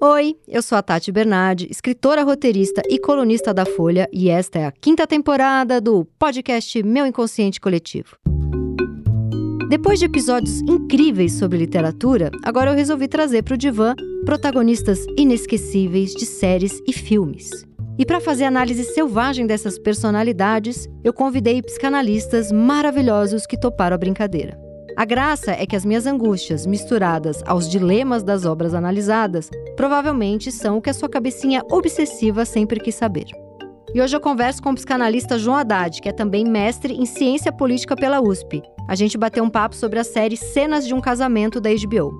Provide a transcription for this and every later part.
Oi, eu sou a Tati Bernardi, escritora, roteirista e colunista da Folha, e esta é a quinta temporada do podcast Meu Inconsciente Coletivo. Depois de episódios incríveis sobre literatura, agora eu resolvi trazer para o divã protagonistas inesquecíveis de séries e filmes. E para fazer análise selvagem dessas personalidades, eu convidei psicanalistas maravilhosos que toparam a brincadeira. A graça é que as minhas angústias, misturadas aos dilemas das obras analisadas, provavelmente são o que a sua cabecinha obsessiva sempre quis saber. E hoje eu converso com o psicanalista João Haddad, que é também mestre em ciência política pela USP. A gente bateu um papo sobre a série Cenas de um Casamento da HBO.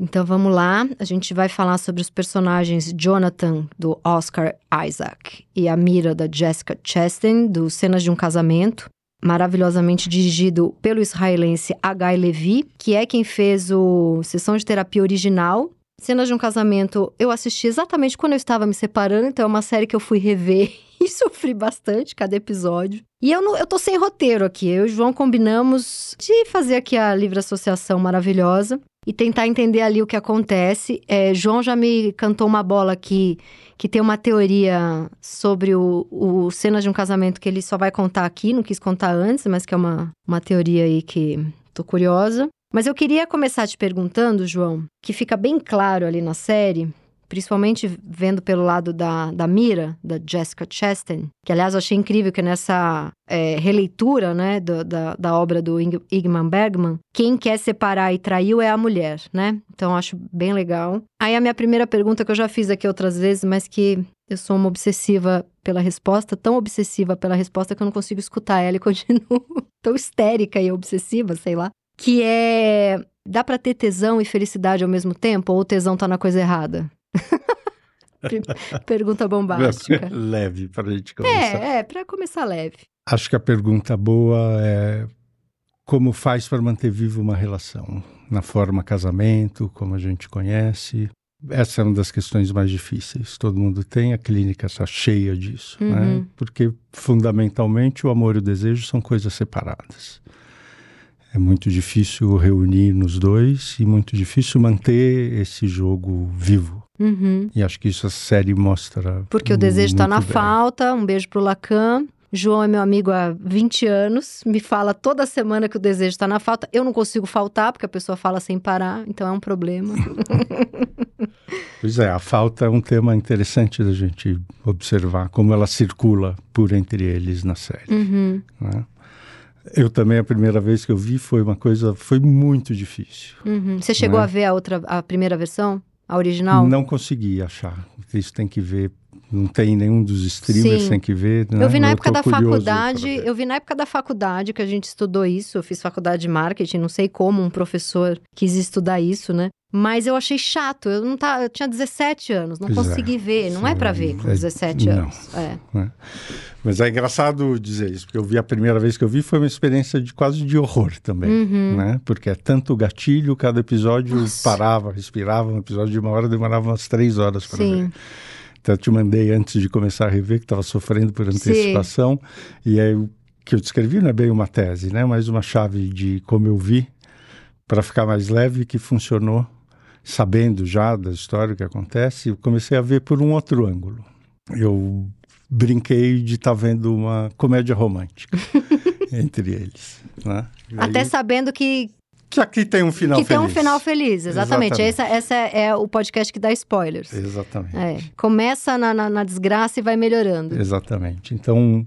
Então vamos lá, a gente vai falar sobre os personagens Jonathan, do Oscar Isaac, e a Mira, da Jessica Chastain, do Cenas de um Casamento, maravilhosamente dirigido pelo israelense Agai Levi, que é quem fez o Sessão de Terapia Original. Cenas de um Casamento eu assisti exatamente quando eu estava me separando, então é uma série que eu fui rever e sofri bastante cada episódio. E eu, não, eu tô sem roteiro aqui. Eu e o João combinamos de fazer aqui a livre associação maravilhosa e tentar entender ali o que acontece. É, João já me cantou uma bola aqui que tem uma teoria sobre o, o cenas de um casamento que ele só vai contar aqui, não quis contar antes, mas que é uma, uma teoria aí que tô curiosa. Mas eu queria começar te perguntando, João, que fica bem claro ali na série, principalmente vendo pelo lado da, da Mira, da Jessica Chastain, que aliás eu achei incrível que nessa é, releitura né, do, da, da obra do Ingmar Bergman, quem quer separar e traiu é a mulher, né? Então acho bem legal. Aí a minha primeira pergunta que eu já fiz aqui outras vezes, mas que eu sou uma obsessiva pela resposta, tão obsessiva pela resposta que eu não consigo escutar ela e continuo tão histérica e obsessiva, sei lá. Que é. Dá pra ter tesão e felicidade ao mesmo tempo? Ou o tesão tá na coisa errada? pergunta bombástica. leve para a gente começar. É, é para começar leve. Acho que a pergunta boa é como faz para manter viva uma relação? Na forma casamento, como a gente conhece. Essa é uma das questões mais difíceis. Todo mundo tem, a clínica está cheia disso, né? uhum. né? Porque, fundamentalmente, o amor e o desejo são coisas separadas. É muito difícil reunir nos dois e muito difícil manter esse jogo vivo. Uhum. E acho que isso a série mostra. Porque o desejo está na bem. falta. Um beijo pro Lacan. João é meu amigo há 20 anos, me fala toda semana que o desejo está na falta. Eu não consigo faltar, porque a pessoa fala sem parar, então é um problema. pois é, a falta é um tema interessante da gente observar como ela circula por entre eles na série. Uhum. Né? Eu também, a primeira vez que eu vi, foi uma coisa, foi muito difícil. Uhum. Você chegou né? a ver a outra, a primeira versão? A original? Não consegui achar. Isso tem que ver. Não tem nenhum dos streamers, Sim. tem que ver. Né? Eu vi na eu época da faculdade, eu vi na época da faculdade que a gente estudou isso. Eu fiz faculdade de marketing, não sei como um professor quis estudar isso, né? Mas eu achei chato. Eu não tá, eu tinha 17 anos, não pois consegui é. ver. Não é para ver com 17 é, anos. Não, é. é. Mas é engraçado dizer isso, porque eu vi a primeira vez que eu vi foi uma experiência de quase de horror também, uhum. né? Porque é tanto gatilho, cada episódio Nossa. parava, respirava. Um episódio de uma hora demorava umas três horas para ver. Eu te mandei antes de começar a rever que estava sofrendo por antecipação Sim. e aí o que eu descrevi não é bem uma tese, né? Mas uma chave de como eu vi para ficar mais leve que funcionou sabendo já da história que acontece, eu comecei a ver por um outro ângulo. Eu brinquei de estar tá vendo uma comédia romântica entre eles. Né? Até sabendo que, que aqui tem um final que feliz. Que tem um final feliz, exatamente. exatamente. Essa, essa é o podcast que dá spoilers. Exatamente. É, começa na, na, na, desgraça e vai melhorando. Exatamente. Então,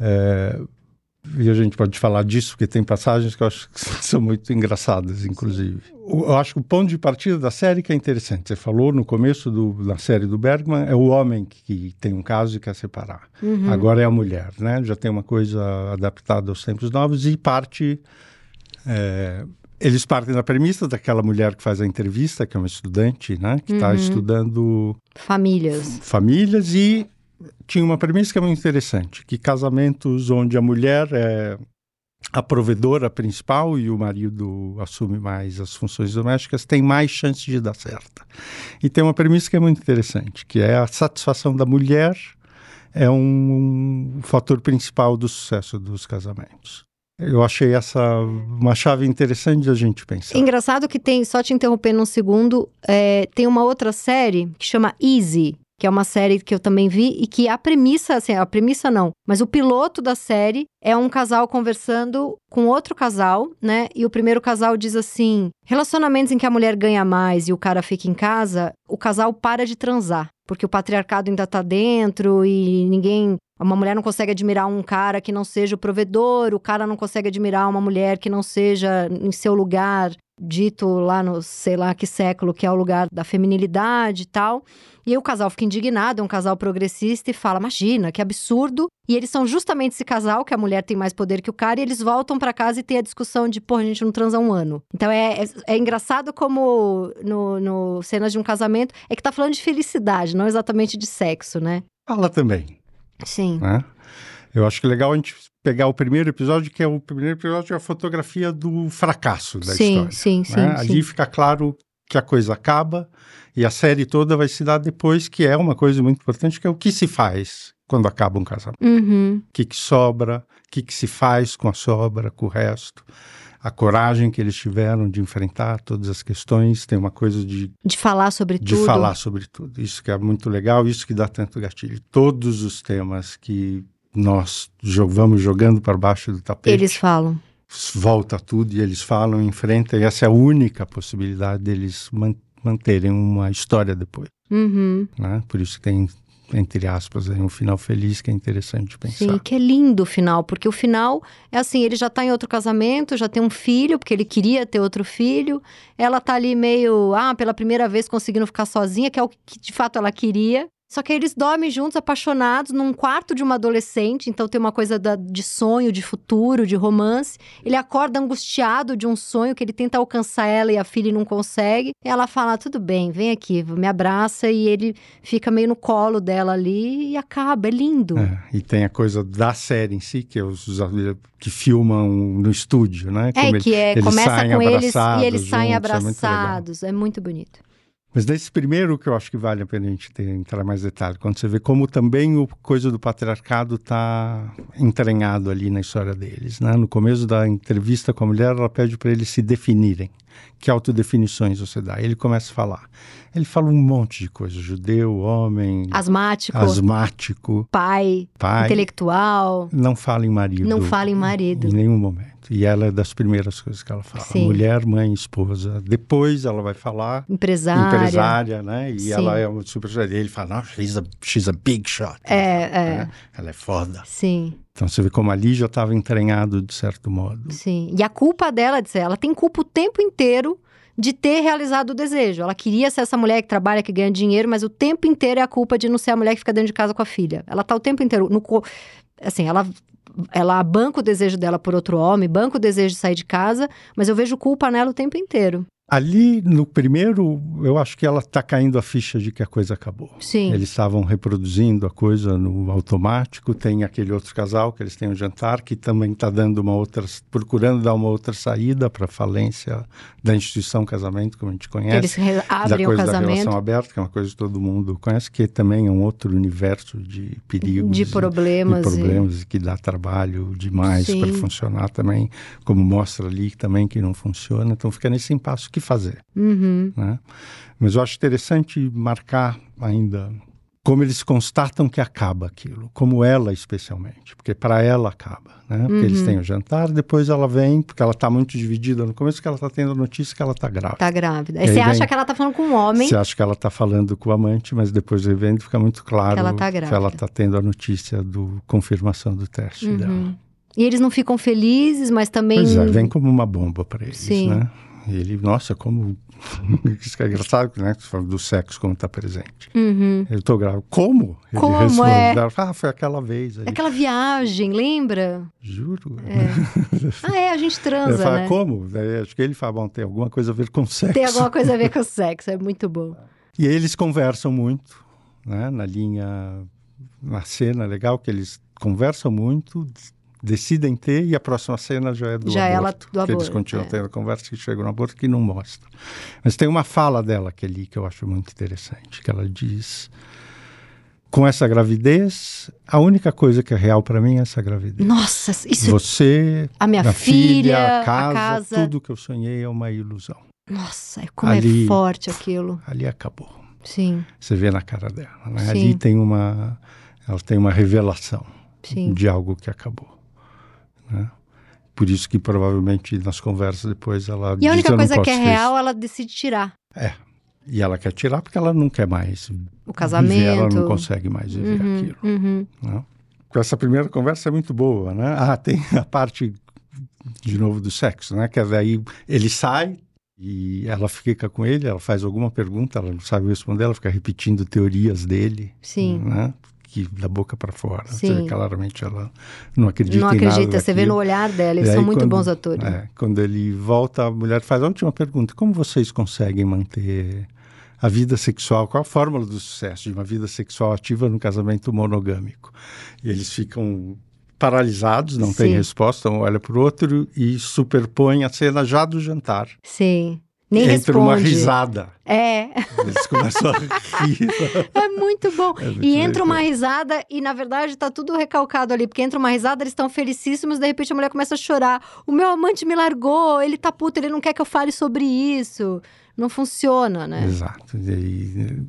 é, e a gente pode falar disso, porque tem passagens que eu acho que são muito engraçadas, inclusive. Eu acho que o ponto de partida da série que é interessante. Você falou no começo do, da série do Bergman, é o homem que, tem um caso e quer separar. Uhum. Agora é a mulher, né? Já tem uma coisa adaptada aos tempos novos e parte... É, eles partem da premissa daquela mulher que faz a entrevista, que é uma estudante, né? Que está uhum. estudando... Famílias. Famílias e tinha uma premissa que é muito interessante, que casamentos onde a mulher é a provedora principal e o marido assume mais as funções domésticas, tem mais chance de dar certo. E tem uma premissa que é muito interessante, que é a satisfação da mulher é um, um fator principal do sucesso dos casamentos. Eu achei essa uma chave interessante de a gente pensar. Engraçado que tem, só te interrompendo um segundo, é, tem uma outra série que chama Easy, que é uma série que eu também vi e que a premissa, assim, a premissa não, mas o piloto da série é um casal conversando com outro casal, né? E o primeiro casal diz assim: relacionamentos em que a mulher ganha mais e o cara fica em casa, o casal para de transar, porque o patriarcado ainda tá dentro e ninguém uma mulher não consegue admirar um cara que não seja o provedor, o cara não consegue admirar uma mulher que não seja em seu lugar, dito lá no sei lá que século, que é o lugar da feminilidade e tal. E aí o casal fica indignado, é um casal progressista e fala: "Imagina, que absurdo". E eles são justamente esse casal que a mulher tem mais poder que o cara e eles voltam para casa e tem a discussão de, pô, a gente não transa um ano. Então é, é, é, engraçado como no, no cenas de um casamento é que tá falando de felicidade, não exatamente de sexo, né? Fala também. Sim. Né? Eu acho que é legal a gente pegar o primeiro episódio, que é o primeiro episódio, é a fotografia do fracasso da sim, história. Sim, né? sim, Ali fica claro que a coisa acaba e a série toda vai se dar depois, que é uma coisa muito importante, que é o que se faz quando acaba um casamento. Uhum. O que, que sobra, o que, que se faz com a sobra, com o resto a coragem que eles tiveram de enfrentar todas as questões, tem uma coisa de de falar sobre de tudo. falar sobre tudo. Isso que é muito legal, isso que dá tanto gatilho. Todos os temas que nós vamos jogando para baixo do tapete. Eles falam. Volta tudo e eles falam, enfrentam, e essa é a única possibilidade deles manterem uma história depois. Uhum. Né? Por isso que tem entre aspas, um final feliz que é interessante de pensar. Sim, que é lindo o final, porque o final é assim, ele já tá em outro casamento, já tem um filho, porque ele queria ter outro filho. Ela tá ali meio, ah, pela primeira vez conseguindo ficar sozinha, que é o que de fato ela queria. Só que eles dormem juntos, apaixonados, num quarto de uma adolescente. Então tem uma coisa da, de sonho, de futuro, de romance. Ele acorda angustiado de um sonho que ele tenta alcançar ela e a filha não consegue. E ela fala: Tudo bem, vem aqui, me abraça. E ele fica meio no colo dela ali e acaba. É lindo. É, e tem a coisa da série em si, que é os, que filmam no estúdio, né? Como é, que é, começa com eles e eles saem juntos, abraçados. É muito, é muito bonito. Mas nesse primeiro que eu acho que vale a pena a gente ter, entrar mais detalhe, quando você vê como também o coisa do patriarcado está entranhado ali na história deles. Né? No começo da entrevista com a mulher, ela pede para eles se definirem. Que autodefinições você dá? Ele começa a falar. Ele fala um monte de coisas: judeu, homem. Asmático. Asmático. Pai. Pai. Intelectual. Não fala em marido. Não fala em marido. Em nenhum momento. E ela é das primeiras coisas que ela fala. Sim. Mulher, mãe, esposa. Depois ela vai falar. Empresária. Empresária, né? E Sim. ela é uma super. E ele fala: não, she's a, she's a big shot. É, é. Né? Ela é foda. Sim. Então você vê como ali já estava entranhado de certo modo. Sim. E a culpa dela, ela tem culpa o tempo inteiro de ter realizado o desejo. Ela queria ser essa mulher que trabalha, que ganha dinheiro, mas o tempo inteiro é a culpa de não ser a mulher que fica dentro de casa com a filha. Ela tá o tempo inteiro no assim, ela ela banca o desejo dela por outro homem, banca o desejo de sair de casa, mas eu vejo culpa nela o tempo inteiro. Ali no primeiro, eu acho que ela está caindo a ficha de que a coisa acabou. Sim. Eles estavam reproduzindo a coisa no automático. Tem aquele outro casal que eles têm um jantar que também está dando uma outra, procurando dar uma outra saída para a falência da instituição casamento, como a gente conhece. Eles abrem da coisa o casamento. da relação aberta, que é uma coisa que todo mundo conhece, que também é um outro universo de perigos, de problemas, e, problemas e... que dá trabalho demais para funcionar também, como mostra ali também que não funciona. Então fica nesse impasse que fazer. Uhum. Né? Mas eu acho interessante marcar ainda como eles constatam que acaba aquilo, como ela especialmente, porque para ela acaba, né? Porque uhum. eles têm o jantar, depois ela vem, porque ela está muito dividida no começo, que ela está tendo a notícia que ela está grávida. Está grávida. Aí, você acha que ela está falando com um homem. Você acha que ela está falando com o amante, mas depois vem fica muito claro que ela está grávida. Que ela está tendo a notícia do confirmação do teste uhum. dela. E eles não ficam felizes, mas também. Pois é, vem como uma bomba para eles, Sim. né? Ele, nossa, como. Isso é engraçado, né? Fala do sexo como está presente. Uhum. Eu estou grávida. Como? Ele como responde. é? Ah, foi aquela vez. Aí. Aquela viagem, lembra? Juro. É. ah, é, a gente transa, falo, né? Como? Daí, acho que ele fala, bom, tem alguma coisa a ver com sexo. Tem alguma coisa a ver com sexo, é muito bom. E eles conversam muito, né? Na linha, na cena legal, que eles conversam muito, decidem ter e a próxima cena já é do já aborto. Ela do que aborto, eles continuam é. tendo conversa que chegam no aborto que não mostra. Mas tem uma fala dela que ali que eu acho muito interessante, que ela diz com essa gravidez, a única coisa que é real para mim é essa gravidez. Nossa, isso. Você, a minha filha, filha, a casa, a casa, tudo que eu sonhei é uma ilusão. Nossa, como ali, é forte aquilo. Ali acabou. Sim. Você vê na cara dela. Né? Ali tem uma, ela tem uma revelação Sim. de algo que acabou. Né? Por isso que provavelmente nas conversas depois ela. E a única coisa que é real, ela decide tirar. É. E ela quer tirar porque ela não quer mais. O casamento. Viver, ela não consegue mais viver uhum, aquilo. Uhum. Né? Essa primeira conversa é muito boa, né? Ah, tem a parte de novo do sexo, né? Que daí ele sai, e ela fica com ele, ela faz alguma pergunta, ela não sabe responder, ela fica repetindo teorias dele. Sim. Né? Que da boca para fora. Sim. Você vê, claramente ela não acredita Não acredita, você vê no olhar dela, eles são muito quando, bons atores. É, quando ele volta, a mulher faz a última pergunta: como vocês conseguem manter a vida sexual? Qual a fórmula do sucesso de uma vida sexual ativa num casamento monogâmico? E eles ficam paralisados, não tem resposta, um olha para o outro e superpõe a cena já do jantar. Sim. Nem Entra responde. uma risada. É. Eles começam a rir. É muito bom. É muito e entra legal. uma risada e, na verdade, tá tudo recalcado ali. Porque entra uma risada, eles estão felicíssimos, de repente a mulher começa a chorar. O meu amante me largou, ele tá puto, ele não quer que eu fale sobre isso. Não funciona, né? Exato. E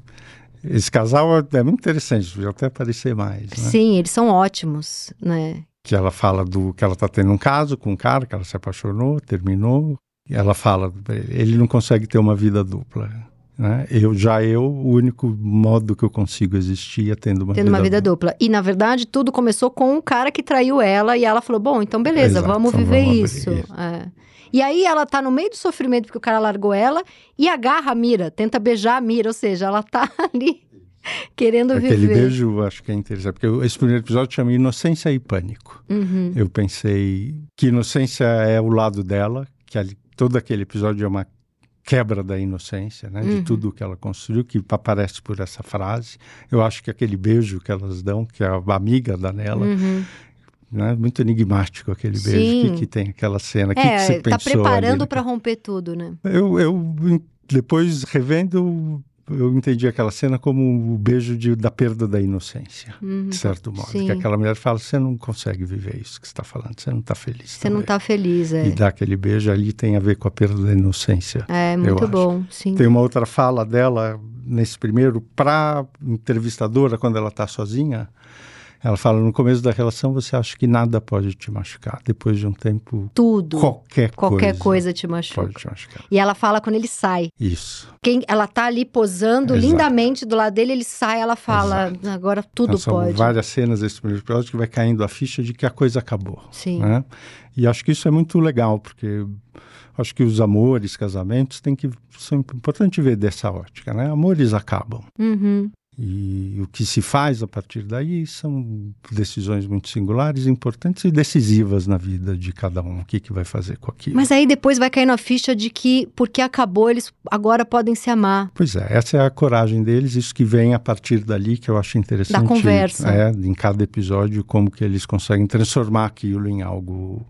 esse casal é muito interessante, podia até aparecer mais. Né? Sim, eles são ótimos, né? Que ela fala do que ela tá tendo um caso com um cara que ela se apaixonou, terminou. Ela fala, ele não consegue ter uma vida dupla. Né? Eu já eu, o único modo que eu consigo existir é tendo uma Tendo vida uma vida dupla. dupla. E, na verdade, tudo começou com um cara que traiu ela e ela falou: Bom, então beleza, Exato, vamos então viver vamos isso. É. E aí ela tá no meio do sofrimento porque o cara largou ela e agarra a Mira, tenta beijar a Mira, ou seja, ela tá ali querendo Aquele viver. beijo, acho que é interessante, porque esse primeiro episódio chama Inocência e Pânico. Uhum. Eu pensei que inocência é o lado dela, que ali, todo aquele episódio é uma quebra da inocência, né? De Uhum. tudo que ela construiu, que aparece por essa frase. Eu acho que aquele beijo que elas dão, que é a amiga da Nela, Uhum. né? Muito enigmático aquele beijo. Sim. Que, que tem aquela cena? O que, que É, você tá pensou preparando pra romper tudo, né? Eu, eu, depois revendo, eu entendi aquela cena como o beijo de, da perda da inocência, Uhum. de certo modo. Sim. Que aquela mulher fala, você não consegue viver isso que você está falando, você não está feliz. Você não também." tá feliz, é. E dar aquele beijo ali tem a ver com a perda da inocência. É, muito acho. bom, sim. Tem uma outra fala dela nesse primeiro para entrevistadora quando ela está sozinha. Ela fala no começo da relação você acha que nada pode te machucar. Depois de um tempo Tudo. qualquer, Qualquer coisa, coisa te machuca. pode te machucar. E ela fala quando ele sai. Isso. Quem, ela tá ali posando Exato. lindamente do lado dele, ele sai, ela fala, agora tudo Então, são pode. várias cenas desse primeiro episódio que vai caindo a ficha de que a coisa acabou. Sim. né? E acho que isso é muito legal, porque acho que os amores, casamentos, tem que são importante ver dessa ótica, né? Amores acabam. Uhum. E o que se faz a partir daí são decisões muito singulares, importantes e decisivas na vida de cada um. O que, que vai fazer com aquilo. Mas aí depois vai caindo a ficha de que, porque acabou, eles agora podem se amar. Pois é, essa é a coragem deles, isso que vem a partir dali que eu acho interessante. Da conversa. É, em cada episódio, como que eles conseguem transformar aquilo em algo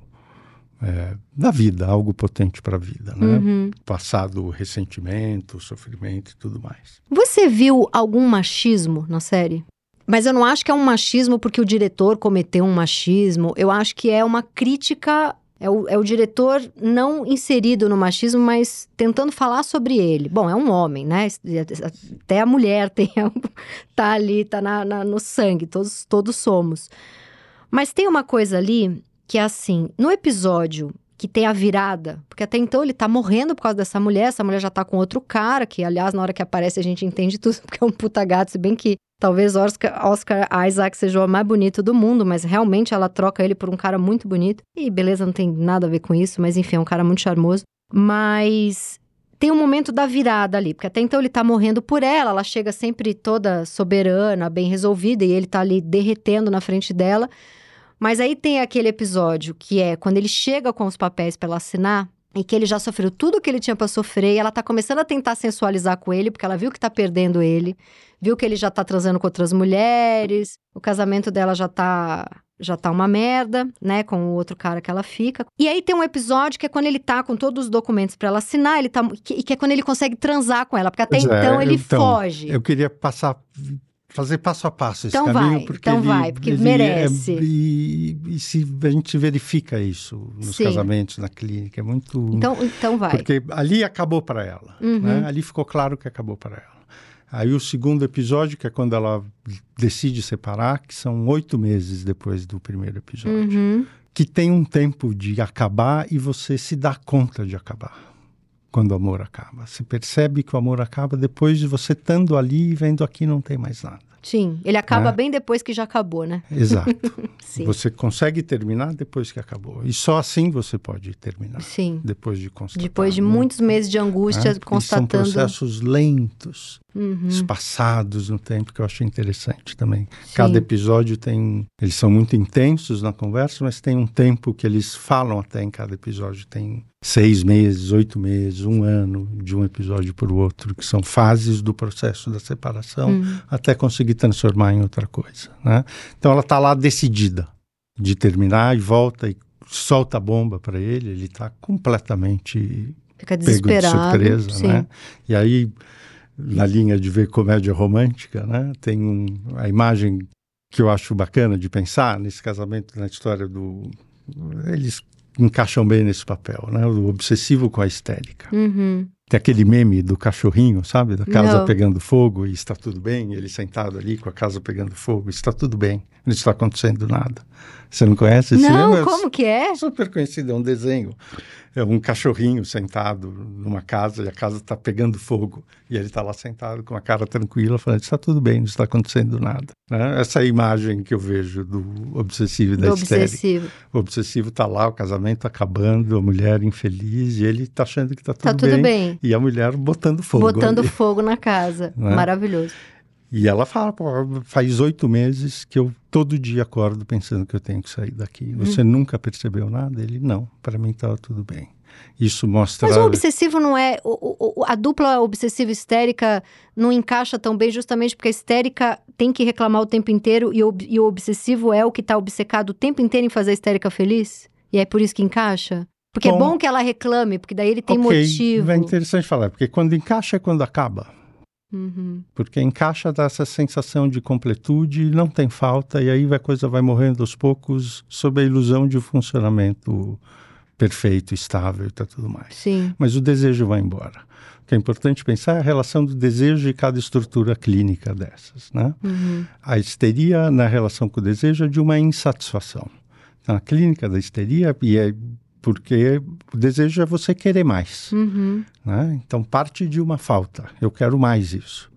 é, da vida, algo potente para a vida, né? Uhum. Passado ressentimento, sofrimento e tudo mais. Você viu algum machismo na série? Mas eu não acho que é um machismo porque o diretor cometeu um machismo. Eu acho que é uma crítica. É o, é o diretor não inserido no machismo, mas tentando falar sobre ele. Bom, é um homem, né? Até a mulher tem, tá ali, tá na, na- no sangue, todos, todos somos. Mas tem uma coisa ali que é assim: no episódio que tem a virada, porque até então ele tá morrendo por causa dessa mulher, essa mulher já tá com outro cara, que aliás, na hora que aparece a gente entende tudo, porque é um puta gato, se bem que talvez Oscar, Oscar Isaac seja o mais bonito do mundo, mas realmente ela troca ele por um cara muito bonito. E beleza, não tem nada a ver com isso, mas enfim, é um cara muito charmoso. Mas tem um momento da virada ali, porque até então ele tá morrendo por ela, ela chega sempre toda soberana, bem resolvida, e ele tá ali derretendo na frente dela. Mas aí tem aquele episódio que é quando ele chega com os papéis para ela assinar e que ele já sofreu tudo que ele tinha para sofrer e ela tá começando a tentar sensualizar com ele, porque ela viu que tá perdendo ele, viu que ele já tá transando com outras mulheres, o casamento dela já tá já tá uma merda, né, com o outro cara que ela fica. E aí tem um episódio que é quando ele tá com todos os documentos para ela assinar, ele tá que, que é quando ele consegue transar com ela, porque até Pois é, então ele então, foge. Eu queria passar fazer passo a passo esse então caminho, vai, porque então ele, vai, porque ele merece. É, e, e se, a gente verifica isso nos Sim. casamentos, na clínica, é muito... Então, então vai. Porque ali acabou para ela, Uhum. né? Ali ficou claro que acabou para ela. Aí o segundo episódio, que é quando ela decide separar, que são oito meses depois do primeiro episódio, Uhum. que tem um tempo de acabar e você se dá conta de acabar quando o amor acaba. Você percebe que o amor acaba depois de você estando ali e vendo aqui não tem mais nada. Sim, ele acaba É. bem depois que já acabou, né? Exato. Sim. Você consegue terminar depois que acabou. E só assim você pode terminar. Sim. Depois de constatar. Depois de né? muitos meses de angústia, Né? Porque constatando. São processos lentos, Uhum. espaçados no tempo, que eu acho interessante também. Sim. Cada episódio tem. Eles são muito intensos na conversa, mas tem um tempo que eles falam até em cada episódio. Tem seis meses, oito meses, um ano de um episódio para o outro, que são fases do processo da separação Uhum. até conseguir transformar em outra coisa. Né? Então ela está lá decidida de terminar e volta e solta a bomba para ele. Ele está completamente Fica pego de desesperado. surpresa, sim. né? E aí, na linha de ver comédia romântica, né? Tem um, a imagem que eu acho bacana de pensar nesse casamento, na história do... Eles encaixam bem nesse papel, né? O obsessivo com a histérica. Uhum. Tem aquele meme do cachorrinho, sabe? Da casa Não. pegando fogo e está tudo bem. Ele sentado ali com a casa pegando fogo, está tudo bem. Não está acontecendo nada. Você não conhece esse Não, meme? como que é? super conhecido, é um desenho. É um cachorrinho sentado numa casa e a casa está pegando fogo. E ele está lá sentado com a cara tranquila, falando: está tudo bem, não está acontecendo nada. Né? Essa é a imagem que eu vejo do obsessivo e da Do obsessivo. O obsessivo está lá, o casamento acabando, a mulher infeliz, e ele está achando que está tudo, Tá tudo bem. E a mulher botando fogo. Botando ali. fogo na casa. Né? Maravilhoso. E ela fala, pô, faz oito meses que eu todo dia acordo pensando que eu tenho que sair daqui. Você Hum. nunca percebeu nada? Ele, não, para mim estava tudo bem. Isso mostra... Mas o obsessivo não é. o- o- a dupla obsessiva histérica não encaixa tão bem, justamente porque a histérica tem que reclamar o tempo inteiro e, o e o obsessivo é o que tá obcecado o tempo inteiro em fazer a histérica feliz? E é por isso que encaixa? Porque é Bom, bom que ela reclame, porque daí ele tem Ok, motivo. É interessante falar, porque quando encaixa é quando acaba. Uhum. Porque encaixa dá essa sensação de completude, não tem falta, e aí a coisa vai morrendo aos poucos sob a ilusão de um funcionamento perfeito, estável e tá tudo mais. Sim. Mas o desejo vai embora. O que é importante pensar é a relação do desejo e cada estrutura clínica dessas, né? Uhum. A histeria na relação com o desejo é de uma insatisfação. Então, a clínica da histeria e é porque o desejo é você querer mais, Uhum. né? Então parte de uma falta. Eu quero mais isso.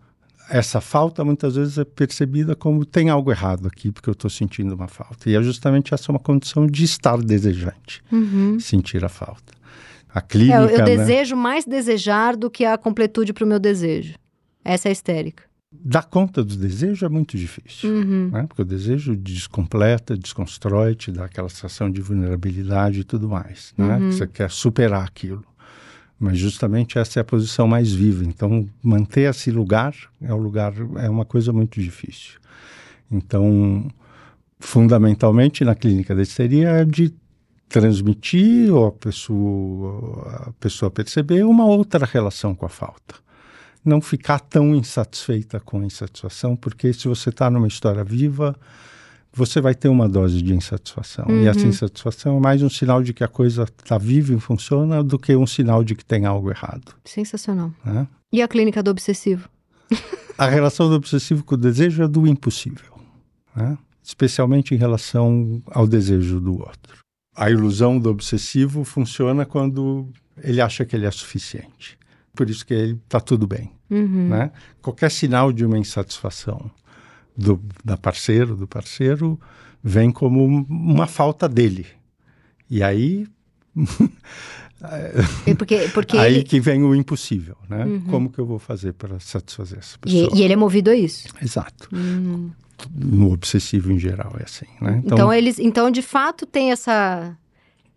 Essa falta muitas vezes é percebida como tem algo errado aqui porque eu estou sentindo uma falta. E é justamente essa uma condição de estar desejante, Uhum. sentir a falta. A É, clínica, eu, eu né? desejo mais desejar do que a completude pro meu desejo. Essa é a histérica. Dar conta do desejo é muito difícil. Uhum. né? Porque o desejo descompleta, desconstrói, te dá aquela sensação de vulnerabilidade e tudo mais. Né? Uhum. Que Você quer superar aquilo. Mas justamente essa é a posição mais viva. Então, manter esse lugar é um lugar é uma coisa muito difícil. Então, fundamentalmente na clínica da histeria é de transmitir ou a pessoa, a pessoa perceber uma outra relação com a falta não ficar tão insatisfeita com a insatisfação, porque se você está numa história viva, você vai ter uma dose de insatisfação. E essa insatisfação é mais um sinal de que a coisa está viva e funciona do que um sinal de que tem algo errado. Sensacional. Né? E a clínica do obsessivo? A relação do obsessivo com o desejo é do impossível, né? especialmente em relação ao desejo do outro. A ilusão do obsessivo funciona quando ele acha que ele é suficiente. Por isso que ele está tudo bem. Uhum. né? Qualquer sinal de uma insatisfação do, da parceiro, do parceiro, vem como um- uma falta dele. E aí, E Porque, porque aí ele. que vem o impossível, né? Como que eu vou fazer para satisfazer essa E, pessoa? e ele é movido a isso. Exato. Uhum. No obsessivo em geral é assim, né? Então, eles. Então, de fato, tem essa.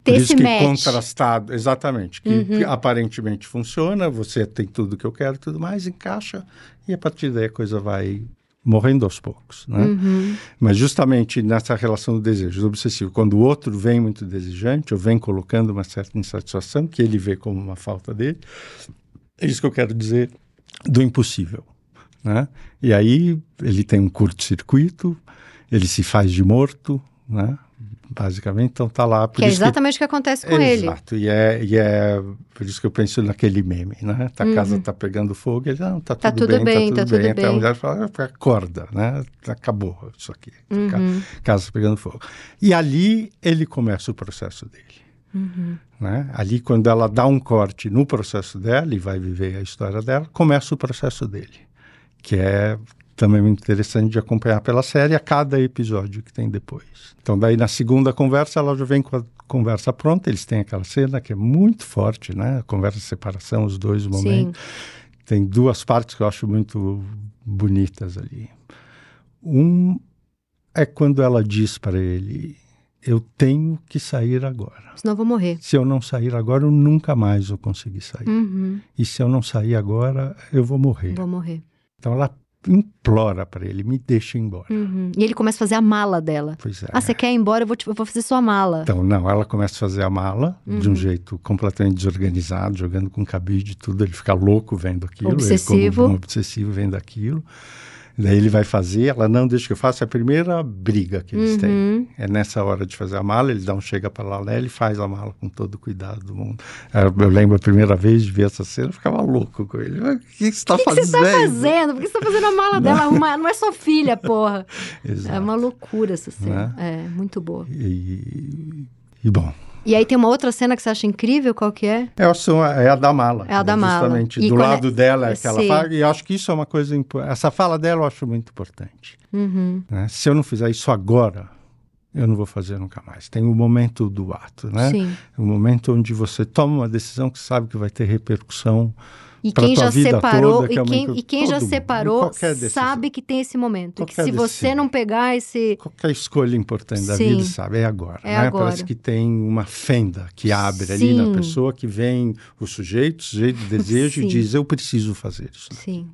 Ter isso esse que match. Uhum. contrastado, exatamente, que, que aparentemente funciona, você tem tudo que eu quero, tudo mais, encaixa e a partir daí a coisa vai morrendo aos poucos, né? Uhum. Mas justamente nessa relação do desejo, do obsessivo, quando o outro vem muito desejante, ou vem colocando uma certa insatisfação, que ele vê como uma falta dele, é isso que eu quero dizer do impossível. Né? E aí ele tem um curto-circuito, ele se faz de morto, né? Basicamente, então tá lá. que é exatamente o que acontece com ele. Exato, e é, e é por isso que eu penso naquele meme, né? A uhum. casa tá pegando fogo, ele, não, tá, tá tudo, tudo bem, tá tudo tá bem. Tudo Até bem. a mulher fala, acorda, né? Acabou isso aqui, uhum. casa tá pegando fogo. E ali ele começa o processo dele. Uhum. Né? Ali, quando ela dá um corte no processo dela e vai viver a história dela, começa o processo dele, que é também muito interessante de acompanhar pela série a cada episódio que tem depois. Então, daí na segunda conversa, ela já vem com a conversa pronta, eles têm aquela cena que é muito forte, né? A conversa de separação, os dois momentos. Sim. Tem duas partes que eu acho muito bonitas ali. Um é quando ela diz para ele: Eu tenho que sair agora. Senão eu vou morrer. Se eu não sair agora, eu nunca mais vou conseguir sair. Uhum. E se eu não sair agora, eu vou morrer. Vou morrer. Então ela implora para ele, me deixa embora. Uhum. E ele começa a fazer a mala dela. Pois é. Ah, você quer ir embora? Eu vou, te, eu vou fazer sua mala. Então, não, ela começa a fazer a mala uhum. de um uhum. jeito completamente desorganizado, jogando com cabide e tudo. Ele fica louco vendo aquilo. Obsessivo. Ele, como um obsessivo vendo aquilo. Daí ele vai fazer, ela não deixa que eu faça, é a primeira briga que eles uhum. têm. É nessa hora de fazer a mala, ele dá um chega para lá, ele faz a mala com todo o cuidado do mundo. Eu lembro a primeira vez de ver essa cena, eu ficava louco com ele. O que, você está fazendo? O que você está fazendo? Por que você está fazendo a mala não. dela? Uma, não é sua filha, porra. Exato. É uma loucura essa cena. É, é muito boa. E, e bom, e aí tem uma outra cena que você acha incrível, qual que é? É, é a da mala. É a da mala. Justamente, e do lado é... dela é aquela fala, e acho que isso é uma coisa, essa fala dela eu acho muito importante. Uhum. Né? Se eu não fizer isso agora, eu não vou fazer nunca mais. Tem o momento do ato, né? Sim. O momento onde você toma uma decisão que sabe que vai ter repercussão e quem já separou, toda, e, quem, e quem já separou sabe que tem esse momento. que se decisão. você não pegar esse. Qualquer escolha importante da vida, sabe? É agora. É né? agora. Parece que tem uma fenda que abre Sim. ali na pessoa que vem o sujeito, o sujeito de desejo e diz: Eu preciso fazer isso. Sim.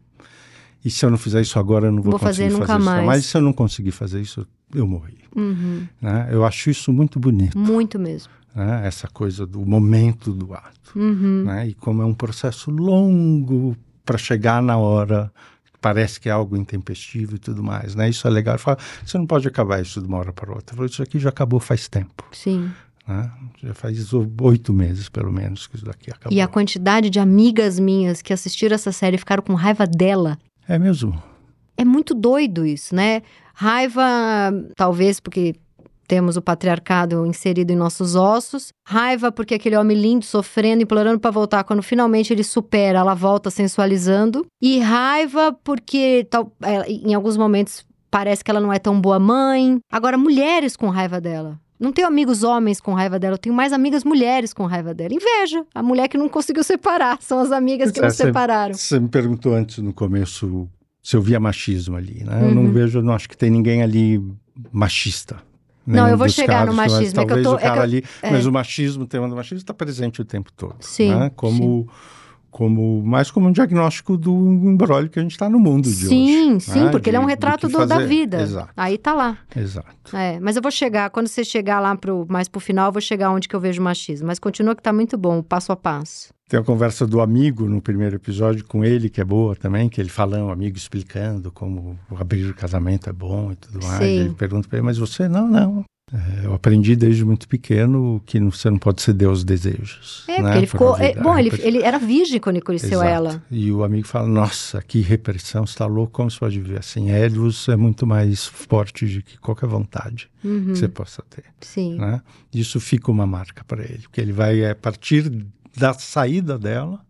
E se eu não fizer isso agora, eu não vou, vou conseguir fazer, fazer isso. Mas se eu não conseguir fazer isso, eu morri. Uhum. Né? Eu acho isso muito bonito. Muito mesmo né? essa coisa do momento do ato. Uhum. Né? E como é um processo longo para chegar na hora, parece que é algo intempestivo e tudo mais. Né? Isso é legal. Fala, você não pode acabar isso de uma hora para outra. Falo, isso aqui já acabou faz tempo. Sim. Né? Já faz oito meses, pelo menos, que isso daqui acabou. E a quantidade de amigas minhas que assistiram essa série e ficaram com raiva dela. É mesmo? É muito doido isso, né? Raiva, talvez porque temos o patriarcado inserido em nossos ossos. Raiva porque aquele homem lindo, sofrendo, implorando para voltar. Quando finalmente ele supera, ela volta sensualizando. E raiva porque tal, é, em alguns momentos parece que ela não é tão boa mãe. Agora, mulheres com raiva dela. Não tenho amigos homens com raiva dela, eu tenho mais amigas mulheres com raiva dela. Inveja. A mulher que não conseguiu separar. São as amigas que é, não você, separaram. Você me perguntou antes, no começo, se eu via machismo ali, né? Uhum. Eu não uhum. vejo, não acho que tem ninguém ali machista. Não, eu vou chegar casos, no machismo. é que eu tô, o cara é ali, é. Mas o machismo, o tema do machismo está presente o tempo todo. Sim. Né? Como, sim. Como, mais como um diagnóstico do embrólio que a gente está no mundo de sim, hoje. Sim, sim, né? porque de, ele é um retrato do, da vida. Exato. Aí tá lá. Exato. É, mas eu vou chegar, quando você chegar lá pro, mais pro final, eu vou chegar onde que eu vejo machismo. Mas continua que tá muito bom, passo a passo. Tem a conversa do amigo no primeiro episódio com ele, que é boa também, que ele fala, um amigo explicando como abrir o casamento é bom e tudo mais. Sim. Ele pergunta para ele, mas você, não, não, é, eu aprendi desde muito pequeno que você não pode ceder aos desejos. É, né, porque ele ficou. É, bom, ele, ele era virgem quando ele conheceu Exato. ela. E o amigo fala: Nossa, que repressão, você está louco? Como você pode viver assim? Hélios é muito mais forte do que qualquer vontade uhum. que você possa ter. Sim. Né? Isso fica uma marca para ele, porque ele vai, a partir da saída dela,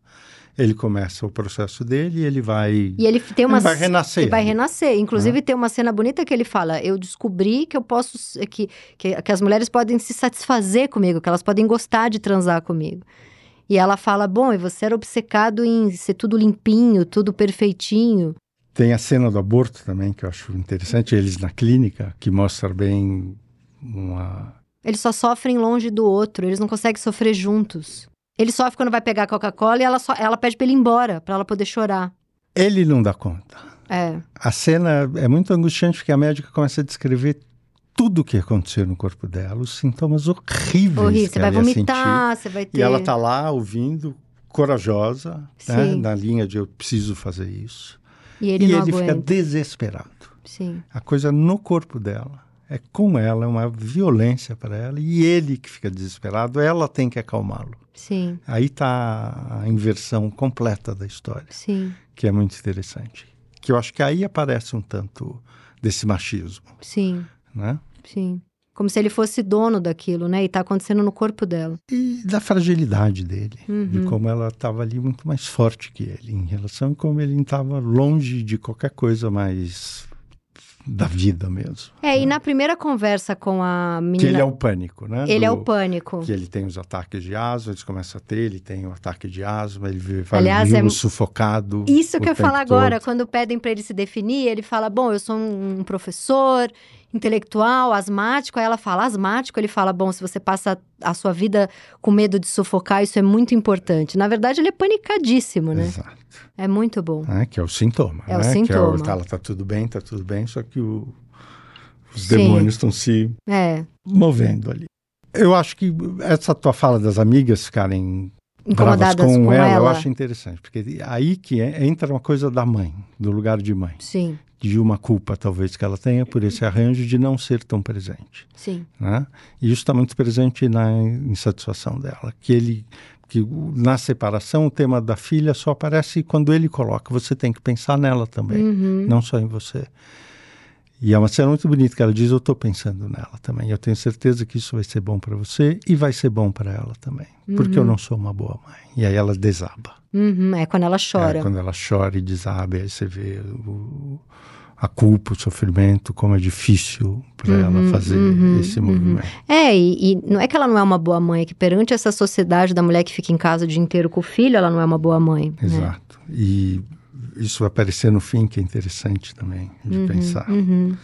ele começa o processo dele e ele vai. E ele tem uma. Ele vai renascer. Ele vai renascer. Inclusive, tem uma cena bonita que ele fala: Eu descobri que eu posso. Que, que, que as mulheres podem se satisfazer comigo, que elas podem gostar de transar comigo. E ela fala: Bom, e você era obcecado em ser tudo limpinho, tudo perfeitinho. Tem a cena do aborto também, que eu acho interessante, eles na clínica, que mostra bem uma. Eles só sofrem longe do outro, eles não conseguem sofrer juntos. Ele sofre quando vai pegar a Coca-Cola e ela, só, ela pede para ele ir embora, para ela poder chorar. Ele não dá conta. É. A cena é muito angustiante porque a médica começa a descrever tudo o que aconteceu no corpo dela, os sintomas horríveis. Horrível. Você vai vomitar, você vai ter. E ela tá lá ouvindo, corajosa, né, na linha de eu preciso fazer isso. E ele, e ele aguenta. fica desesperado. Sim. A coisa no corpo dela. É com ela, é uma violência para ela. E ele que fica desesperado, ela tem que acalmá-lo. Sim. Aí está a inversão completa da história, Sim. que é muito interessante. Que eu acho que aí aparece um tanto desse machismo, Sim. né? Sim. Como se ele fosse dono daquilo, né? E tá acontecendo no corpo dela. E da fragilidade dele, de Uhum. como ela estava ali muito mais forte que ele em relação e como ele estava longe de qualquer coisa mais da vida mesmo. É, e na primeira conversa com a menina. Que ele é o pânico, né? Ele é Do- o pânico. Que ele tem os ataques de asma, eles começam a ter, ele tem o ataque de asma, ele vive vai Aliás, é- sufocado. Isso que eu falar agora, todo. quando pedem para ele se definir, ele fala: Bom, eu sou um professor intelectual, asmático. Aí ela fala: Asmático? Ele fala: Bom, se você passa a sua vida com medo de sufocar, isso é muito importante. Na verdade, ele é panicadíssimo, né? Exato. É muito bom. né? Que é o sintoma. É o né? Que sintoma. tá, ela tá tudo bem, tá tudo bem, só que o- os Sim. demônios estão se É. movendo ali. Eu acho que essa tua fala das amigas ficarem bravas com, com ela, eu ela. acho interessante, porque aí que é- entra uma coisa da mãe, do lugar de mãe, Sim, de uma culpa talvez que ela tenha por esse arranjo de não ser tão presente. sim. né? E isso está muito presente na insatisfação dela, que ele que na separação o tema da filha só aparece quando ele coloca, você tem que pensar nela também, Uhum. não só em você. E é uma cena muito bonita que ela diz, eu estou pensando nela também. Eu tenho certeza que isso vai ser bom para você e vai ser bom para ela também, porque eu não sou uma boa mãe. E aí ela desaba. Uhum. É quando ela chora. É, quando ela chora e desaba, aí você vê o- a culpa, o sofrimento, como é difícil para Uhum, ela fazer uhum, esse uhum. movimento. É, e, e não é que ela não é uma boa mãe, é que perante essa sociedade da mulher que fica em casa o dia inteiro com o filho, ela não é uma boa mãe. né? Exato. E isso vai aparecer no fim, que é interessante também de pensar. Uhum.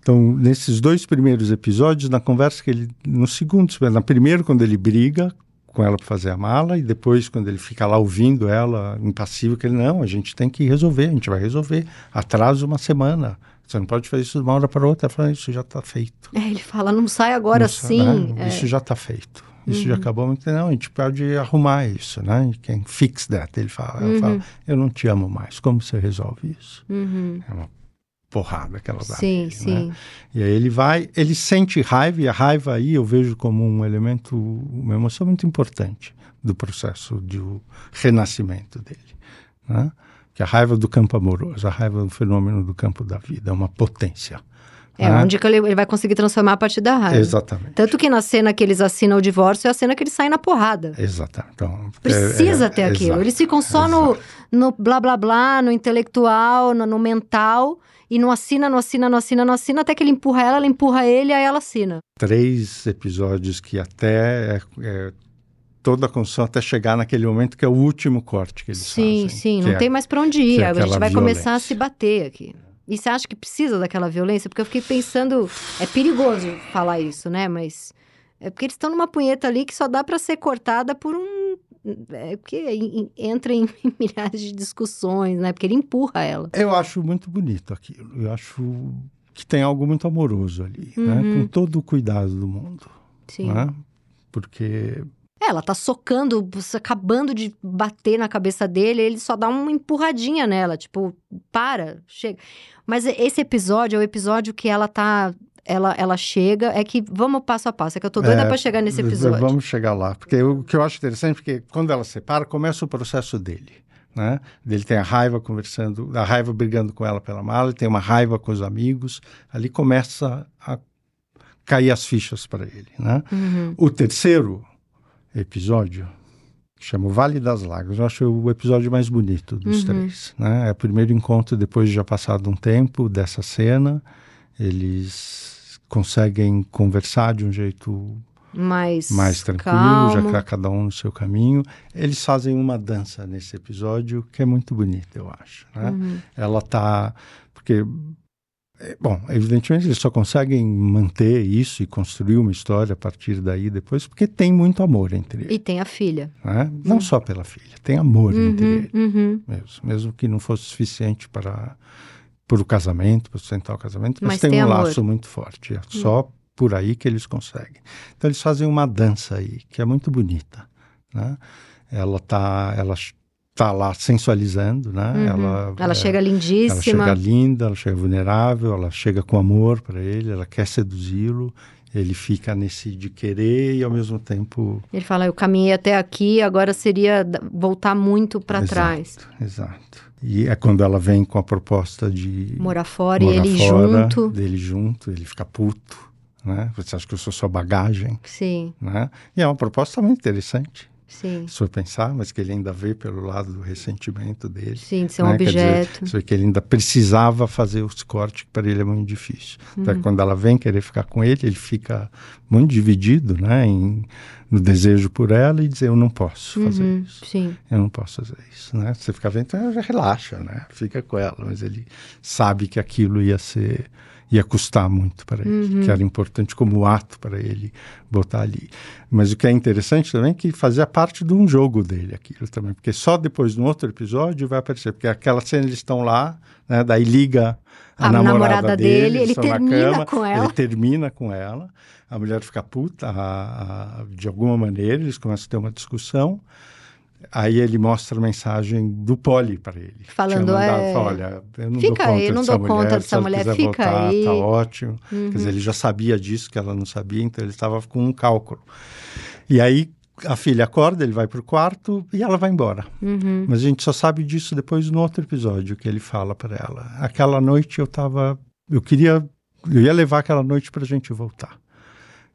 Então, nesses dois primeiros episódios, na conversa que ele. No segundo, na primeiro, quando ele briga com ela para fazer a mala, e depois, quando ele fica lá ouvindo ela, impassível, que ele, não, a gente tem que resolver, a gente vai resolver. Atrasa uma semana. Você não pode fazer isso de uma hora para outra. Ela fala, isso já está feito. É, ele fala, não sai agora Não sim. né? É. Uhum. Isso já está feito. Isso já acabou. Mas, Não, a gente pode arrumar isso, né? Quem fix that, ele fala. Fala, eu não te amo mais. Como você resolve isso? Uhum. É uma porrada que ela dá. Sim, nele, sim. Né? E aí ele vai, ele sente raiva, e a raiva aí eu vejo como um elemento, uma emoção muito importante do processo de renascimento dele. Né? Que a raiva do campo amoroso, a raiva do fenômeno do campo da vida, é uma potência. É né? onde que ele, ele vai conseguir transformar a partir da raiva. Exatamente. Tanto que na cena que eles assinam o divórcio é a cena que eles saem na porrada. Exatamente. Então, Precisa é- é- ter aquilo. exato, Eles ficam só no, exato. no blá blá blá, no intelectual, no, no mental, e não assina, não assina, não assina, não assina, até que ele empurra ela, ela empurra ele, aí ela assina. Três episódios que até é, é toda a construção até chegar naquele momento que é o último corte que eles Sim, fazem. sim, que não é- tem mais pra onde ir. é Agora a gente vai começar a violência. se bater aqui. E você acha que precisa daquela violência? Porque eu fiquei pensando, é perigoso falar isso, né? Mas é porque eles estão numa punheta ali que só dá pra ser cortada por um. É porque entra em milhares de discussões, né? Porque ele empurra ela. Eu acho muito bonito aquilo. Eu acho que tem algo muito amoroso ali, né? Uhum. Com todo o cuidado do mundo, Sim. né? Porque ela tá socando, acabando de bater na cabeça dele, ele só dá uma empurradinha nela, tipo, para, chega. Mas esse episódio é o episódio que ela tá. Ela, ela chega, é que vamos passo a passo, é que eu tô doida É, pra chegar nesse episódio. Vamos chegar lá. Porque o que eu acho interessante, porque quando ela separa, começa o processo dele. Né? Ele tem a raiva conversando, a raiva brigando com ela pela mala, ele tem uma raiva com os amigos. Ali começa a cair as fichas para ele. Né? Uhum. O terceiro episódio chama o Vale das Lágrimas. Eu acho o episódio mais bonito dos Uhum. três. Né? É o primeiro encontro depois de já passado um tempo dessa cena. Eles conseguem conversar de um jeito Mais, mais tranquilo, calmo. já que tá cada um no seu caminho. Eles fazem uma dança nesse episódio que é muito bonita, eu acho. Né? Uhum. Ela tá. Porque. É, Bom, evidentemente eles só conseguem manter isso e construir uma história a partir daí depois, porque tem muito amor entre eles. E tem a filha. né? Não só pela filha, tem amor entre Uhum, eles uhum. mesmo, mesmo que não fosse suficiente para para o casamento, para sustentar o casamento, mas, Mas tem, tem um amor. Hum. laço muito forte. É só por aí que eles conseguem. Então eles fazem uma dança aí que é muito bonita, né? Ela tá, ela está lá sensualizando, né? Uhum. Ela, ela é, chega lindíssima. Ela chega linda, ela chega vulnerável, ela chega com amor para ele, ela quer seduzi-lo. Ele fica nesse de querer e ao mesmo tempo. Ele fala: Eu caminhei até aqui, agora seria voltar muito para trás. Exato. E é quando ela vem com a proposta de. Morar fora morar e ele fora, junto. Dele junto, ele fica puto. Né? Você acha que eu sou sua bagagem? Sim. Né? E é uma proposta muito interessante. Sim. Se for pensar, mas que ele ainda vê pelo lado do ressentimento dele. Sim, de ser um né? objeto. Dizer, que ele ainda precisava fazer os cortes, que para ele é muito difícil. Uhum. Então, quando ela vem querer ficar com ele, ele fica muito dividido, né? Em, no desejo por ela e dizer, eu não posso fazer uhum, isso. Sim. Eu não posso fazer isso, né? Você fica vendo, então já relaxa, né? Fica com ela, mas ele sabe que aquilo ia ser ia custar muito para ele, uhum. que era importante como ato para ele botar ali. Mas o que é interessante também é que fazia parte de um jogo dele aquilo também, porque só depois no outro episódio vai aparecer, porque aquela cena eles estão lá, né, daí liga a, a namorada, namorada, dele, ele termina cama, com ela. Ele termina com ela, a mulher fica puta a, a, de alguma maneira, eles começam a ter uma discussão. Aí ele mostra a mensagem do Poli para ele. Falando, mandado, é... olha, eu não fica dou conta aí, não dessa dou mulher, conta dessa mulher, fica voltar, aí. Tá ótimo. Uhum. Quer dizer, ele já sabia disso, que ela não sabia, então ele estava com um cálculo. E aí a filha acorda, ele vai para o quarto e ela vai embora. Uhum. Mas a gente só sabe disso depois no outro episódio que ele fala para ela. Aquela noite eu estava, eu queria, eu ia levar aquela noite para a gente voltar.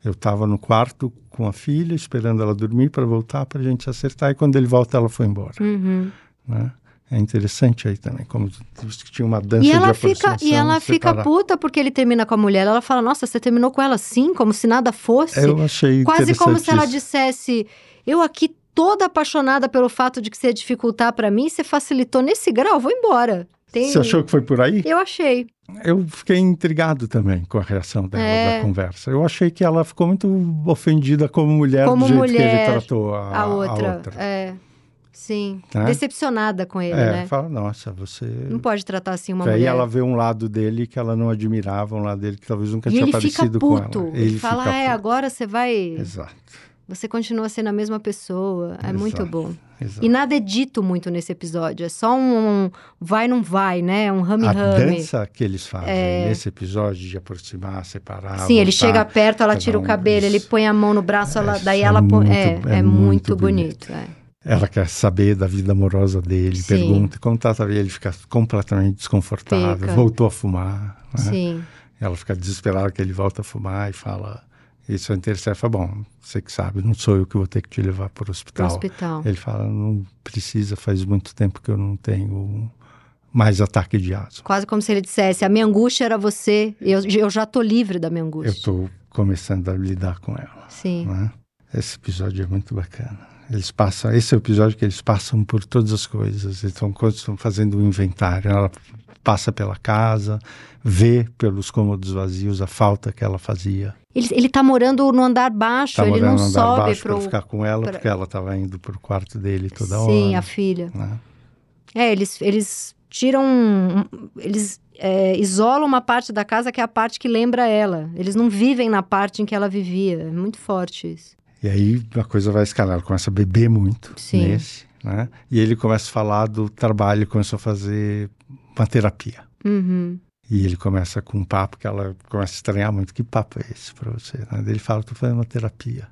Eu estava no quarto com a filha, esperando ela dormir para voltar, para a gente acertar. E quando ele volta, ela foi embora. Uhum. Né? É interessante aí também, como que tinha uma dança e ela de fica E ela fica puta porque ele termina com a mulher. Ela fala, nossa, você terminou com ela assim, como se nada fosse. Eu achei Quase como se ela dissesse, eu aqui toda apaixonada pelo fato de que você ia dificultar para mim, você facilitou nesse grau, vou embora. Tem... Você achou que foi por aí? Eu achei. Eu fiquei intrigado também com a reação dela é... da conversa. Eu achei que ela ficou muito ofendida como mulher como do jeito mulher, que ele tratou a, a, outra. A outra. É. Sim. Né? Decepcionada com ele, é, né? Fala, nossa, você. Não pode tratar assim uma mulher. Aí ela vê um lado dele que ela não admirava, um lado dele que talvez nunca e tinha parecido fica puto. com ela. Ele, ele fala, ah, é, agora você vai. Exato. Você continua sendo a mesma pessoa. É Exato. muito bom. Exato. E nada é dito muito nesse episódio. É só um, um vai, não vai, né? Um rame-rame. A dança que eles fazem é... nesse episódio de aproximar, separar. Sim, voltar, ele chega perto, ela tira um, o cabelo, ele põe a mão no braço, ela, daí ela põe. É, é, é, muito bonito. bonito é. Ela quer saber da vida amorosa dele, Sim. pergunta como tá, tá, ele fica completamente desconfortável, fica. voltou a fumar. Né? Sim. Ela fica desesperada que ele volta a fumar e fala isso é interessante. Fala, bom, você que sabe, não sou eu que vou ter que te levar para o hospital. hospital. Ele fala, não precisa, faz muito tempo que eu não tenho mais ataque de asma. Quase como se ele dissesse, a minha angústia era você, eu, eu já estou livre da minha angústia. Eu estou começando a lidar com ela. Sim. Né? Esse episódio é muito bacana. Eles passam, esse é o episódio que eles passam por todas as coisas. Eles estão, estão fazendo um inventário. Ela passa pela casa, vê pelos cômodos vazios a falta que ela fazia. Ele, ele tá morando no andar baixo, tá ele não sobe para ficar com ela, pra... porque ela estava indo pro quarto dele toda Sim, hora. Sim, a filha. Né? É, eles, eles tiram. Eles é, isolam uma parte da casa que é a parte que lembra ela. Eles não vivem na parte em que ela vivia. É muito forte isso. E aí a coisa vai escalar, ela começa a beber muito Sim. nesse, né? E ele começa a falar do trabalho, começou a fazer uma terapia. Uhum. E ele começa com um papo que ela começa a estranhar muito. Que papo é esse para você? Né? Ele fala, estou fazendo uma terapia.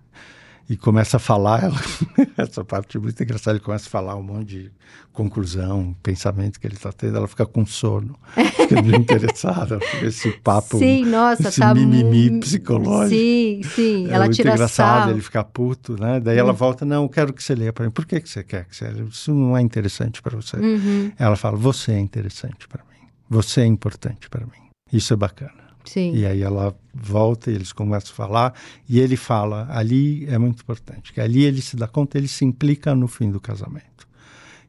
E começa a falar, ela, essa parte é muito engraçada, ele começa a falar um monte de conclusão, pensamento que ele está tendo, ela fica com sono, fica muito interessada, esse papo, sim, nossa, esse tá mimimi psicológico. Sim, sim, é ela muito tira engraçado, sal. ele fica puto, né? Daí ela volta, não, eu quero que você leia para mim. Por que, que você quer que você leia? Isso não é interessante para você. Uhum. Ela fala, você é interessante para mim, você é importante para mim. Isso é bacana. Sim. E aí ela volta e eles começam a falar e ele fala, ali é muito importante, que ali ele se dá conta, ele se implica no fim do casamento.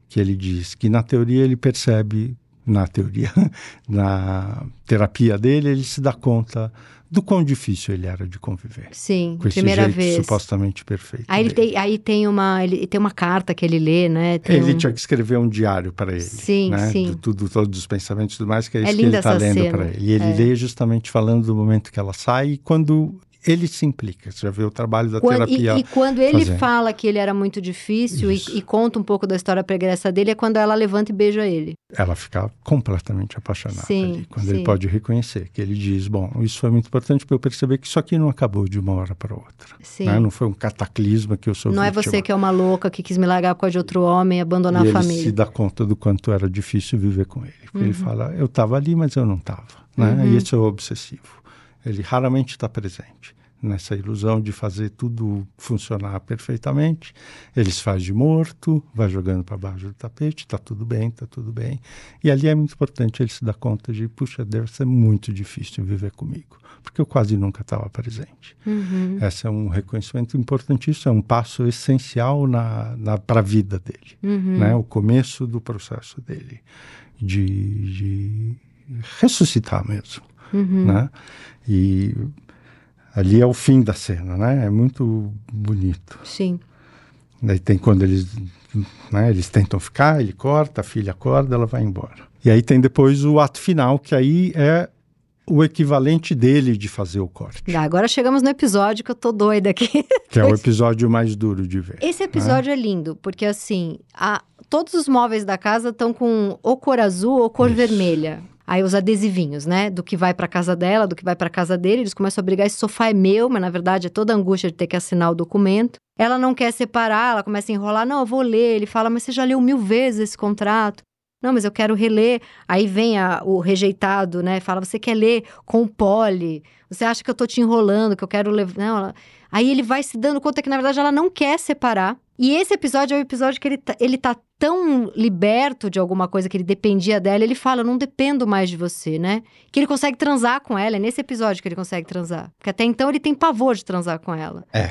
Que ele diz que na teoria ele percebe, na teoria, na terapia dele, ele se dá conta do quão difícil ele era de conviver. Sim, com esse primeira jeito vez. supostamente perfeito. Aí, ele tem, aí tem uma ele tem uma carta que ele lê, né? Tem ele um... tinha que escrever um diário para ele. Sim, né? sim. De tudo, todos os pensamentos e tudo mais, que é É isso que ele está lendo para ele. E ele É. lê justamente falando do momento que ela sai e quando ele se implica. Você já vê o trabalho da quando, terapia. E, e quando ele fazendo. fala que ele era muito difícil e, e, conta um pouco da história pregressa dele, é quando ela levanta e beija ele. Ela fica completamente apaixonada sim, ali, quando sim. ele pode reconhecer que ele diz: Bom, isso foi muito importante para eu perceber que isso aqui não acabou de uma hora para outra. Né? Não foi um cataclisma que eu sou Não vítima. é você que é uma louca que quis me largar por causa de outro homem e abandonar e a família. Ele se dá conta do quanto era difícil viver com ele. Porque uhum. ele fala: Eu estava ali, mas eu não estava. Né? Uhum. E esse é o obsessivo. Ele raramente está presente nessa ilusão de fazer tudo funcionar perfeitamente. Ele se faz de morto, vai jogando para baixo do tapete, está tudo bem, está tudo bem. E ali é muito importante ele se dar conta de, puxa, deve ser muito difícil viver comigo, porque eu quase nunca estava presente. Uhum. Esse é um reconhecimento importantíssimo, é um passo essencial na, na para a vida dele, uhum. né? o começo do processo dele de, de ressuscitar mesmo. Uhum. Né? E ali é o fim da cena, né? É muito bonito. Sim. Daí tem quando eles, né, eles tentam ficar, ele corta, a filha acorda, ela vai embora. E aí tem depois o ato final, que aí é o equivalente dele de fazer o corte. Agora chegamos no episódio que eu tô doida aqui. Que é o episódio mais duro de ver. Esse episódio né? é lindo, porque assim, a, todos os móveis da casa estão com ou cor azul ou cor Isso. vermelha. Aí os adesivinhos, né? Do que vai para casa dela, do que vai para casa dele. Eles começam a brigar. Esse sofá é meu, mas na verdade é toda a angústia de ter que assinar o documento. Ela não quer separar, ela começa a enrolar. Não, eu vou ler. Ele fala, mas você já leu mil vezes esse contrato. Não, mas eu quero reler. Aí vem a, o rejeitado, né? Fala, você quer ler com o pole. Você acha que eu tô te enrolando, que eu quero levar. Não, ela... Aí ele vai se dando conta que, na verdade, ela não quer separar. E esse episódio é o episódio que ele tá, ele tá tão liberto de alguma coisa que ele dependia dela. Ele fala, eu não dependo mais de você, né? Que ele consegue transar com ela. É nesse episódio que ele consegue transar. Porque até então ele tem pavor de transar com ela. É.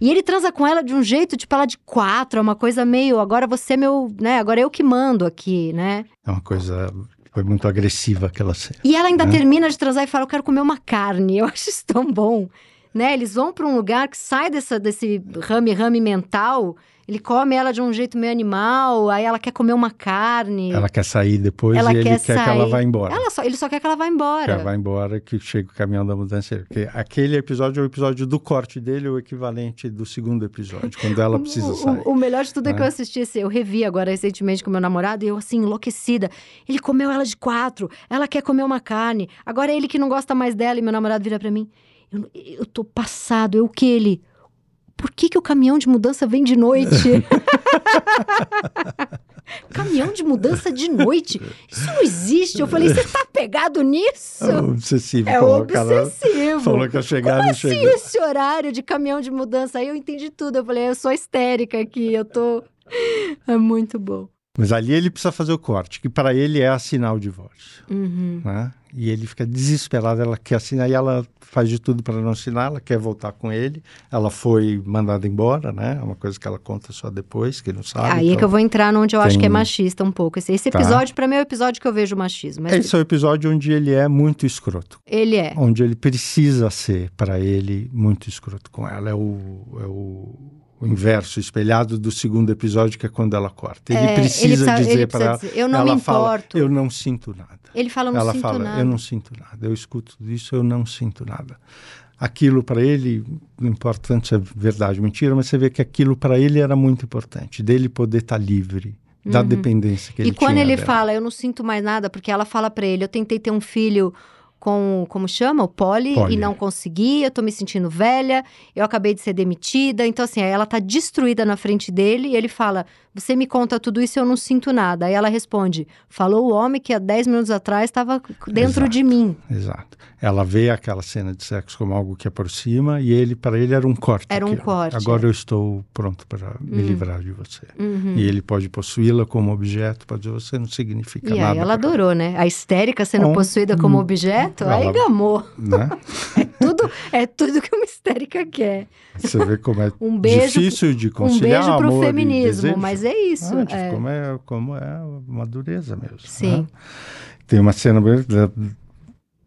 E ele transa com ela de um jeito, tipo, ela de quatro, é uma coisa meio, agora você é meu, né? Agora eu que mando aqui, né? É uma coisa foi muito agressiva aquela cena. E ela ainda né? termina de transar e fala: Eu quero comer uma carne. Eu acho isso tão bom né? Eles vão para um lugar que sai dessa, desse rame-rame mental. Ele come ela de um jeito meio animal, aí ela quer comer uma carne. Ela quer sair depois ela e ele quer, quer que ela vá embora. Ela só, ele só quer que ela vá embora. Que ela vá embora, que chega o caminhão da mudança. Porque aquele episódio é o episódio do corte dele, o equivalente do segundo episódio, quando ela precisa sair. O, o melhor de tudo é, é que eu assisti esse, eu revi agora recentemente com meu namorado e eu assim, enlouquecida. Ele comeu ela de quatro, ela quer comer uma carne. Agora é ele que não gosta mais dela e meu namorado vira para mim. Eu, eu tô passado, eu que ele. Por que, que o caminhão de mudança vem de noite? caminhão de mudança de noite? Isso não existe. Eu falei, você tá pegado nisso? É obsessivo. É obsessivo. Falou que ia chegar Como assim chegou. esse horário de caminhão de mudança? Aí eu entendi tudo. Eu falei, eu sou histérica aqui, eu tô... É muito bom. Mas ali ele precisa fazer o corte, que para ele é assinar o divórcio. Uhum. Né? E ele fica desesperado, ela quer assinar e ela faz de tudo para não assinar, ela quer voltar com ele. Ela foi mandada embora, né? É uma coisa que ela conta só depois, que não sabe. Aí então... é que eu vou entrar onde eu tem... acho que é machista um pouco. Esse, esse tá. episódio, tá. para mim, é o episódio que eu vejo machismo. Mas... Esse é o episódio onde ele é muito escroto. Ele é. Onde ele precisa ser, para ele, muito escroto com ela. É o. É o o inverso, espelhado do segundo episódio, que é quando ela corta. Ele é, precisa ele dizer para ela. eu não ela me fala, importo. eu não sinto nada. Ele fala, não ela sinto fala, nada. eu não sinto nada. Eu escuto tudo isso, eu não sinto nada. Aquilo para ele, não importa tanto se é verdade ou mentira, mas você vê que aquilo para ele era muito importante, dele poder estar tá livre da uhum. dependência que ele tinha. E quando ele dela. fala, eu não sinto mais nada, porque ela fala para ele, eu tentei ter um filho com, como chama? O poli, Poli. e não consegui, eu tô me sentindo velha, eu acabei de ser demitida. Então, assim, ela tá destruída na frente dele e ele fala: Você me conta tudo isso e eu não sinto nada. Aí ela responde: Falou o homem que há 10 minutos atrás estava dentro Exato, de mim. Exato. Ela vê aquela cena de sexo como algo que aproxima e ele, para ele, era um corte. Era um corte. Agora eu estou pronto para me livrar de você. Uhum. E ele pode possuí-la como objeto, pode dizer, você não significa e nada. aí ela adorou, né? A histérica sendo Bom, possuída como objeto, aí ela- gamou. Né? É tudo, é tudo que uma histérica quer. Você vê como é Um beijo- difícil de Um conciliar beijo pro amor e feminismo, desejo. Mas é isso. De é. Como, é, como é uma dureza mesmo. Sim. né? Tem uma cena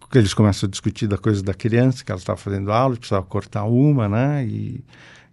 que eles começam a discutir da coisa da criança, que ela estava fazendo aula, precisava cortar uma, né? E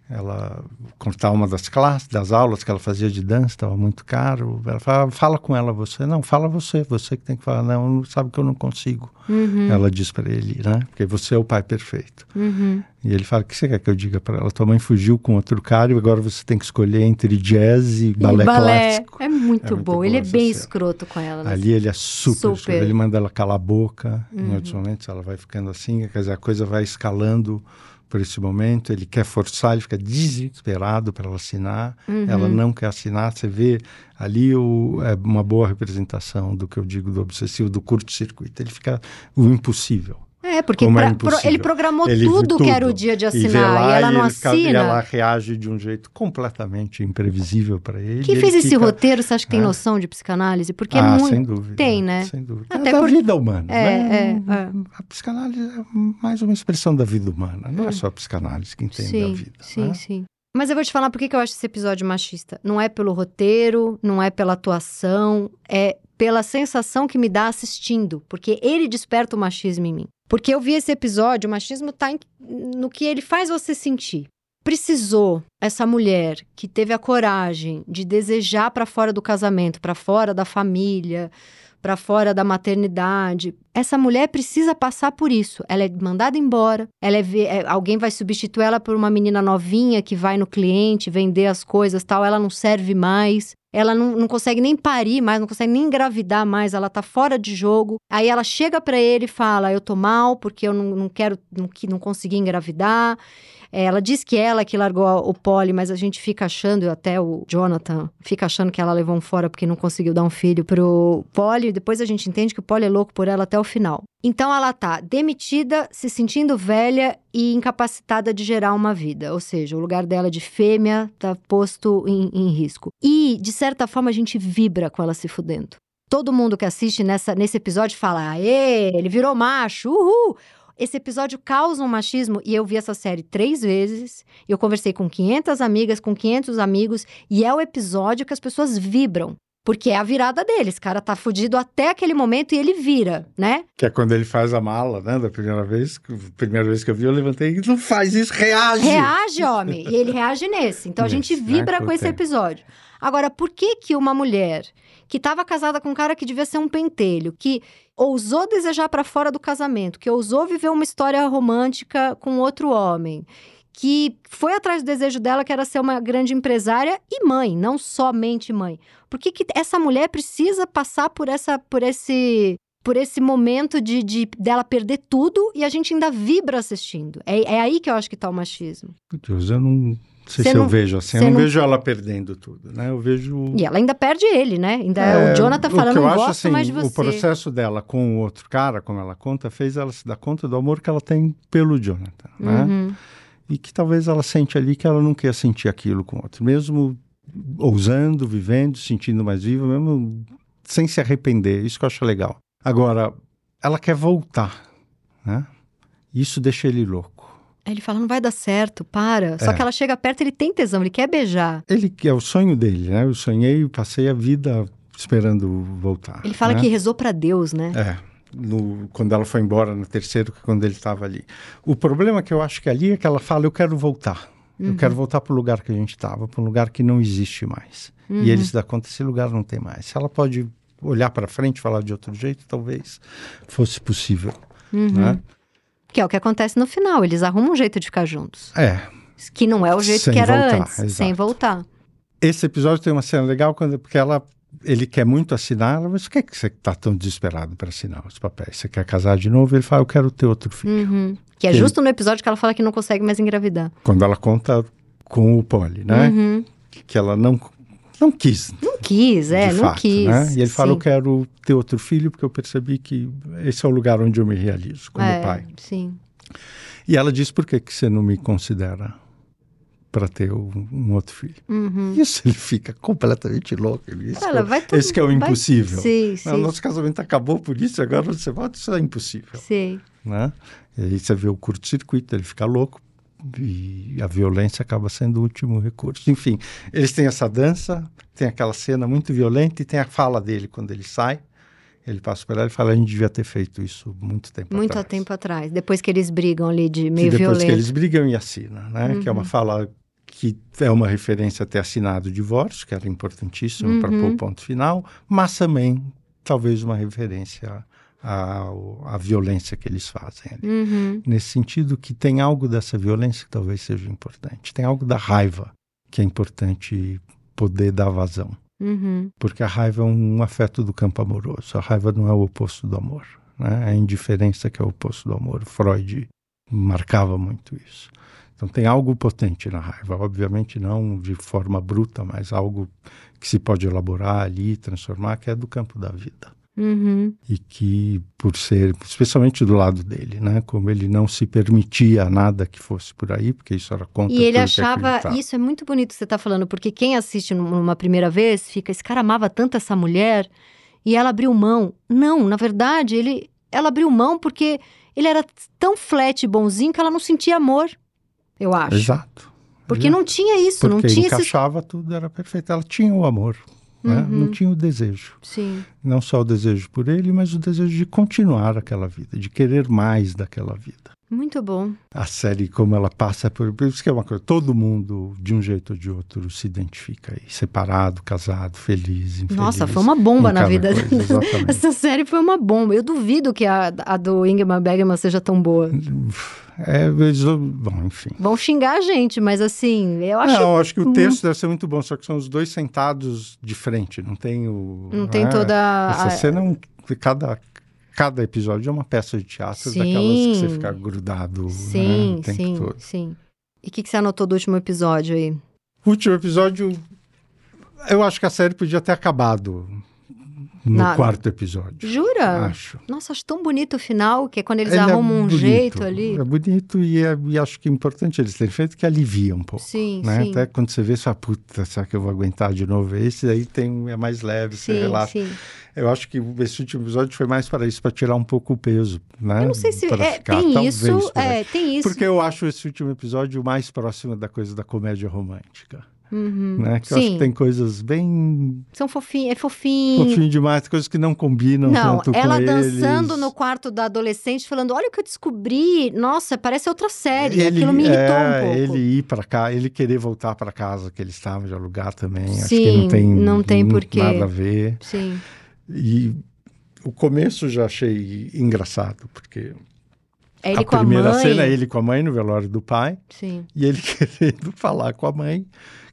ela cortar uma das classes, das aulas que ela fazia de dança, estava muito caro. Ela falava, fala com ela você. Não, fala você, você que tem que falar. Não, sabe que eu não consigo. Uhum. Ela diz para ele, né? Porque você é o pai perfeito. Uhum. E ele fala, o que você quer que eu diga para ela? Tua mãe fugiu com outro cara e agora você tem que escolher entre jazz e balé, e balé. clássico. É muito, é muito bom. Ele é bem cena. escroto com ela. Né? Ali ele é super, super. Ele manda ela calar a boca. Uhum. Em outros momentos ela vai ficando assim, quer dizer, a coisa vai escalando por esse momento, ele quer forçar, ele fica desesperado para ela assinar, uhum. ela não quer assinar, você vê ali o, é uma boa representação do que eu digo do obsessivo, do curto-circuito, ele fica o impossível. É, porque pra, é pro, ele programou ele tudo, tudo, que era o dia de assinar e, e ela não assina. E ela reage de um jeito completamente imprevisível para ele. Quem fez esse fica... roteiro, você acha que tem é. noção de psicanálise? Porque é ah, é muito... sem dúvida. Tem, né? Sem dúvida. Até é da por... vida humana. É, né? é, é, A psicanálise é mais uma expressão da vida humana, não é hum. só a psicanálise que entende sim, a vida. Sim, né? sim. Mas eu vou te falar por que eu acho esse episódio machista. Não é pelo roteiro, não é pela atuação, é pela sensação que me dá assistindo, porque ele desperta o machismo em mim. Porque eu vi esse episódio, o machismo está no que ele faz você sentir. Precisou essa mulher que teve a coragem de desejar para fora do casamento, para fora da família, para fora da maternidade. Essa mulher precisa passar por isso. Ela é mandada embora, ela é, é, alguém vai substituir ela por uma menina novinha que vai no cliente vender as coisas, tal, ela não serve mais. Ela não, não consegue nem parir mais, não consegue nem engravidar mais, ela tá fora de jogo. Aí ela chega para ele e fala: Eu tô mal porque eu não, não quero, não, não consegui engravidar. É, ela diz que ela que largou o Polly, mas a gente fica achando, até o Jonathan fica achando que ela levou um fora porque não conseguiu dar um filho pro Polly. Depois a gente entende que o Polly é louco por ela até o final. Então ela tá demitida, se sentindo velha e incapacitada de gerar uma vida. Ou seja, o lugar dela de fêmea tá posto em, em risco. E, de certa forma, a gente vibra com ela se fudendo. Todo mundo que assiste nessa, nesse episódio fala: Aê, ele virou macho, uhul! Esse episódio causa um machismo e eu vi essa série três vezes. Eu conversei com 500 amigas, com 500 amigos e é o episódio que as pessoas vibram. Porque é a virada dele. Esse cara tá fudido até aquele momento e ele vira, né? Que é quando ele faz a mala, né? Da primeira vez. Primeira vez que eu vi, eu levantei e não faz isso, reage! Reage, homem! e ele reage nesse. Então a gente vibra né? com esse episódio. Agora, por que que uma mulher que estava casada com um cara que devia ser um pentelho, que ousou desejar para fora do casamento, que ousou viver uma história romântica com outro homem, que foi atrás do desejo dela, que era ser uma grande empresária e mãe, não somente mãe. Por que, que essa mulher precisa passar por essa por esse por esse momento de, de dela perder tudo e a gente ainda vibra assistindo. É, é aí que eu acho que está o machismo. Deus, eu não sei se não, eu vejo assim. Eu não, não, vejo ela perdendo tudo, né? Eu vejo. E ela ainda perde ele, né? Ainda é, o Jonathan falando, não gosto assim, mais de você. O processo dela com o outro cara, como ela conta, fez ela se dar conta do amor que ela tem pelo Jonathan, né? Uhum. E que talvez ela sente ali que ela não quer sentir aquilo com outro. Mesmo ousando, vivendo, sentindo mais viva, mesmo sem se arrepender. Isso que eu acho legal. Agora, ela quer voltar, né? Isso deixa ele louco. Aí ele fala, não vai dar certo, para. Só é. que ela chega perto, ele tem tesão, ele quer beijar. Ele é o sonho dele, né? Eu sonhei, passei a vida esperando voltar. Ele fala né? que rezou para Deus, né? É. No, quando ela foi embora no terceiro, quando ele estava ali. O problema que eu acho que ali é que ela fala, eu quero voltar. Uhum. Eu quero voltar para o lugar que a gente estava, para um lugar que não existe mais. Uhum. E ele se dá conta, esse lugar não tem mais. Se ela pode olhar para frente, falar de outro jeito, talvez fosse possível, uhum. né? Que é o que acontece no final, eles arrumam um jeito de ficar juntos. É. Que não é o jeito sem que era voltar, antes, exato. sem voltar. Esse episódio tem uma cena legal quando, porque ela, ele quer muito assinar, mas por que, que você está tão desesperado para assinar os papéis? Você quer casar de novo? Ele fala, eu quero ter outro filho. Uhum. Que é justo no episódio que ela fala que não consegue mais engravidar. Quando ela conta com o Poli, né? Uhum. Que ela não não quis. Não quis, é, não fato, quis. Né? E ele fala, eu quero ter outro filho porque eu percebi que esse é o lugar onde eu me realizo como é, pai. Sim. E ela diz, por que, que você não me considera para ter um, um, outro filho? Uhum. Isso ele fica completamente louco. Ele, esse, ela, que, esse que é o impossível. Sim, sim. Nosso casamento acabou por isso, agora você volta, isso é impossível. Sim. Né? E aí você vê o curto-circuito, ele fica louco, e a violência acaba sendo o último recurso. Enfim, eles têm essa dança, tem aquela cena muito violenta e tem a fala dele quando ele sai. Ele passa por ela e fala: a gente devia ter feito isso muito tempo muito atrás. Muito tempo atrás. Depois que eles brigam ali de meio depois violento. Depois que eles brigam e assinam, né? Uhum. Que é uma uhum. fala que é uma referência a ter assinado o divórcio, que era importantíssimo uhum. para pôr o ponto final, mas também talvez uma referência à, à violência que eles fazem. Uhum. Nesse sentido que tem algo dessa violência que talvez seja importante, tem algo da raiva que é importante poder dar vazão. Uhum. Porque a raiva é um afeto do campo amoroso. A raiva não é o oposto do amor. Né? É a indiferença que é o oposto do amor. Freud marcava muito isso. Então tem algo potente na raiva, obviamente não de forma bruta, mas algo que se pode elaborar ali, transformar, que é do campo da vida. Uhum. E que, por ser, especialmente do lado dele, né? Como ele não se permitia nada que fosse por aí, porque isso era contra E ele achava, isso é muito bonito que você está falando, porque quem assiste numa primeira vez fica, esse cara amava tanto essa mulher e ela abriu mão. Não, na verdade, ele, ela abriu mão porque ele era tão flat e bonzinho que ela não sentia amor, eu acho. Exato. Porque Exato. não tinha isso, porque não tinha encaixava tudo, era perfeito. Ela tinha o amor, né? Uhum. não tinha o desejo. Sim. Não só o desejo por ele, mas o desejo de continuar aquela vida, de querer mais daquela vida. Muito bom. A série, como ela passa por. Por isso que é uma coisa. Todo mundo, de um jeito ou de outro, se identifica aí. Separado, casado, feliz, infeliz. Nossa, foi uma bomba na vida coisa, Essa série foi uma bomba. Eu duvido que a, a do Ingmar Bergman seja tão boa. É, eles, bom, enfim. Vão xingar a gente, mas assim, eu acho. Não, eu acho que o texto deve ser muito bom, só que são os dois sentados de frente, não tem o. Não tem toda. Essa cena, é cada, cada episódio é uma peça de teatro sim. daquelas que você fica grudado sim, né, o tempo sim, todo. Sim, E o que, que você anotou do último episódio aí? O último episódio, eu acho que a série podia ter acabado no quarto episódio. Jura? Acho. Nossa, acho tão bonito o final, que é quando eles Ele arrumam é um bonito, jeito ali. É bonito e, é, e, acho que é importante eles terem feito que alivia um pouco. Sim, né? sim. Até quando você vê, você fala, puta, será que eu vou aguentar de novo? Esse aí tem, é mais leve, sim, você relaxa. Sim. Eu acho que esse último episódio foi mais para isso, para tirar um pouco o peso, né? Eu não sei se é, ficar, tem isso, é, tem isso. Porque eu acho esse último episódio mais próximo da coisa da comédia romântica. Uhum. Né? Que Sim. eu acho que tem coisas bem. São fofinhos, é fofinho. Fofinho demais, coisas que não combinam Não, tanto ela com dançando eles. no quarto da adolescente, falando: Olha o que eu descobri. Nossa, parece outra série. Ele, Aquilo me irritou é, um pouco. Ele ir para cá, ele querer voltar para casa que ele estava de alugar também. acho Sim, que não tem, não tem porquê. nada a ver. Sim. E o começo já achei engraçado, porque É ele a a primeira mãe. cena é ele com a mãe no velório do pai. Sim. E ele querendo falar com a mãe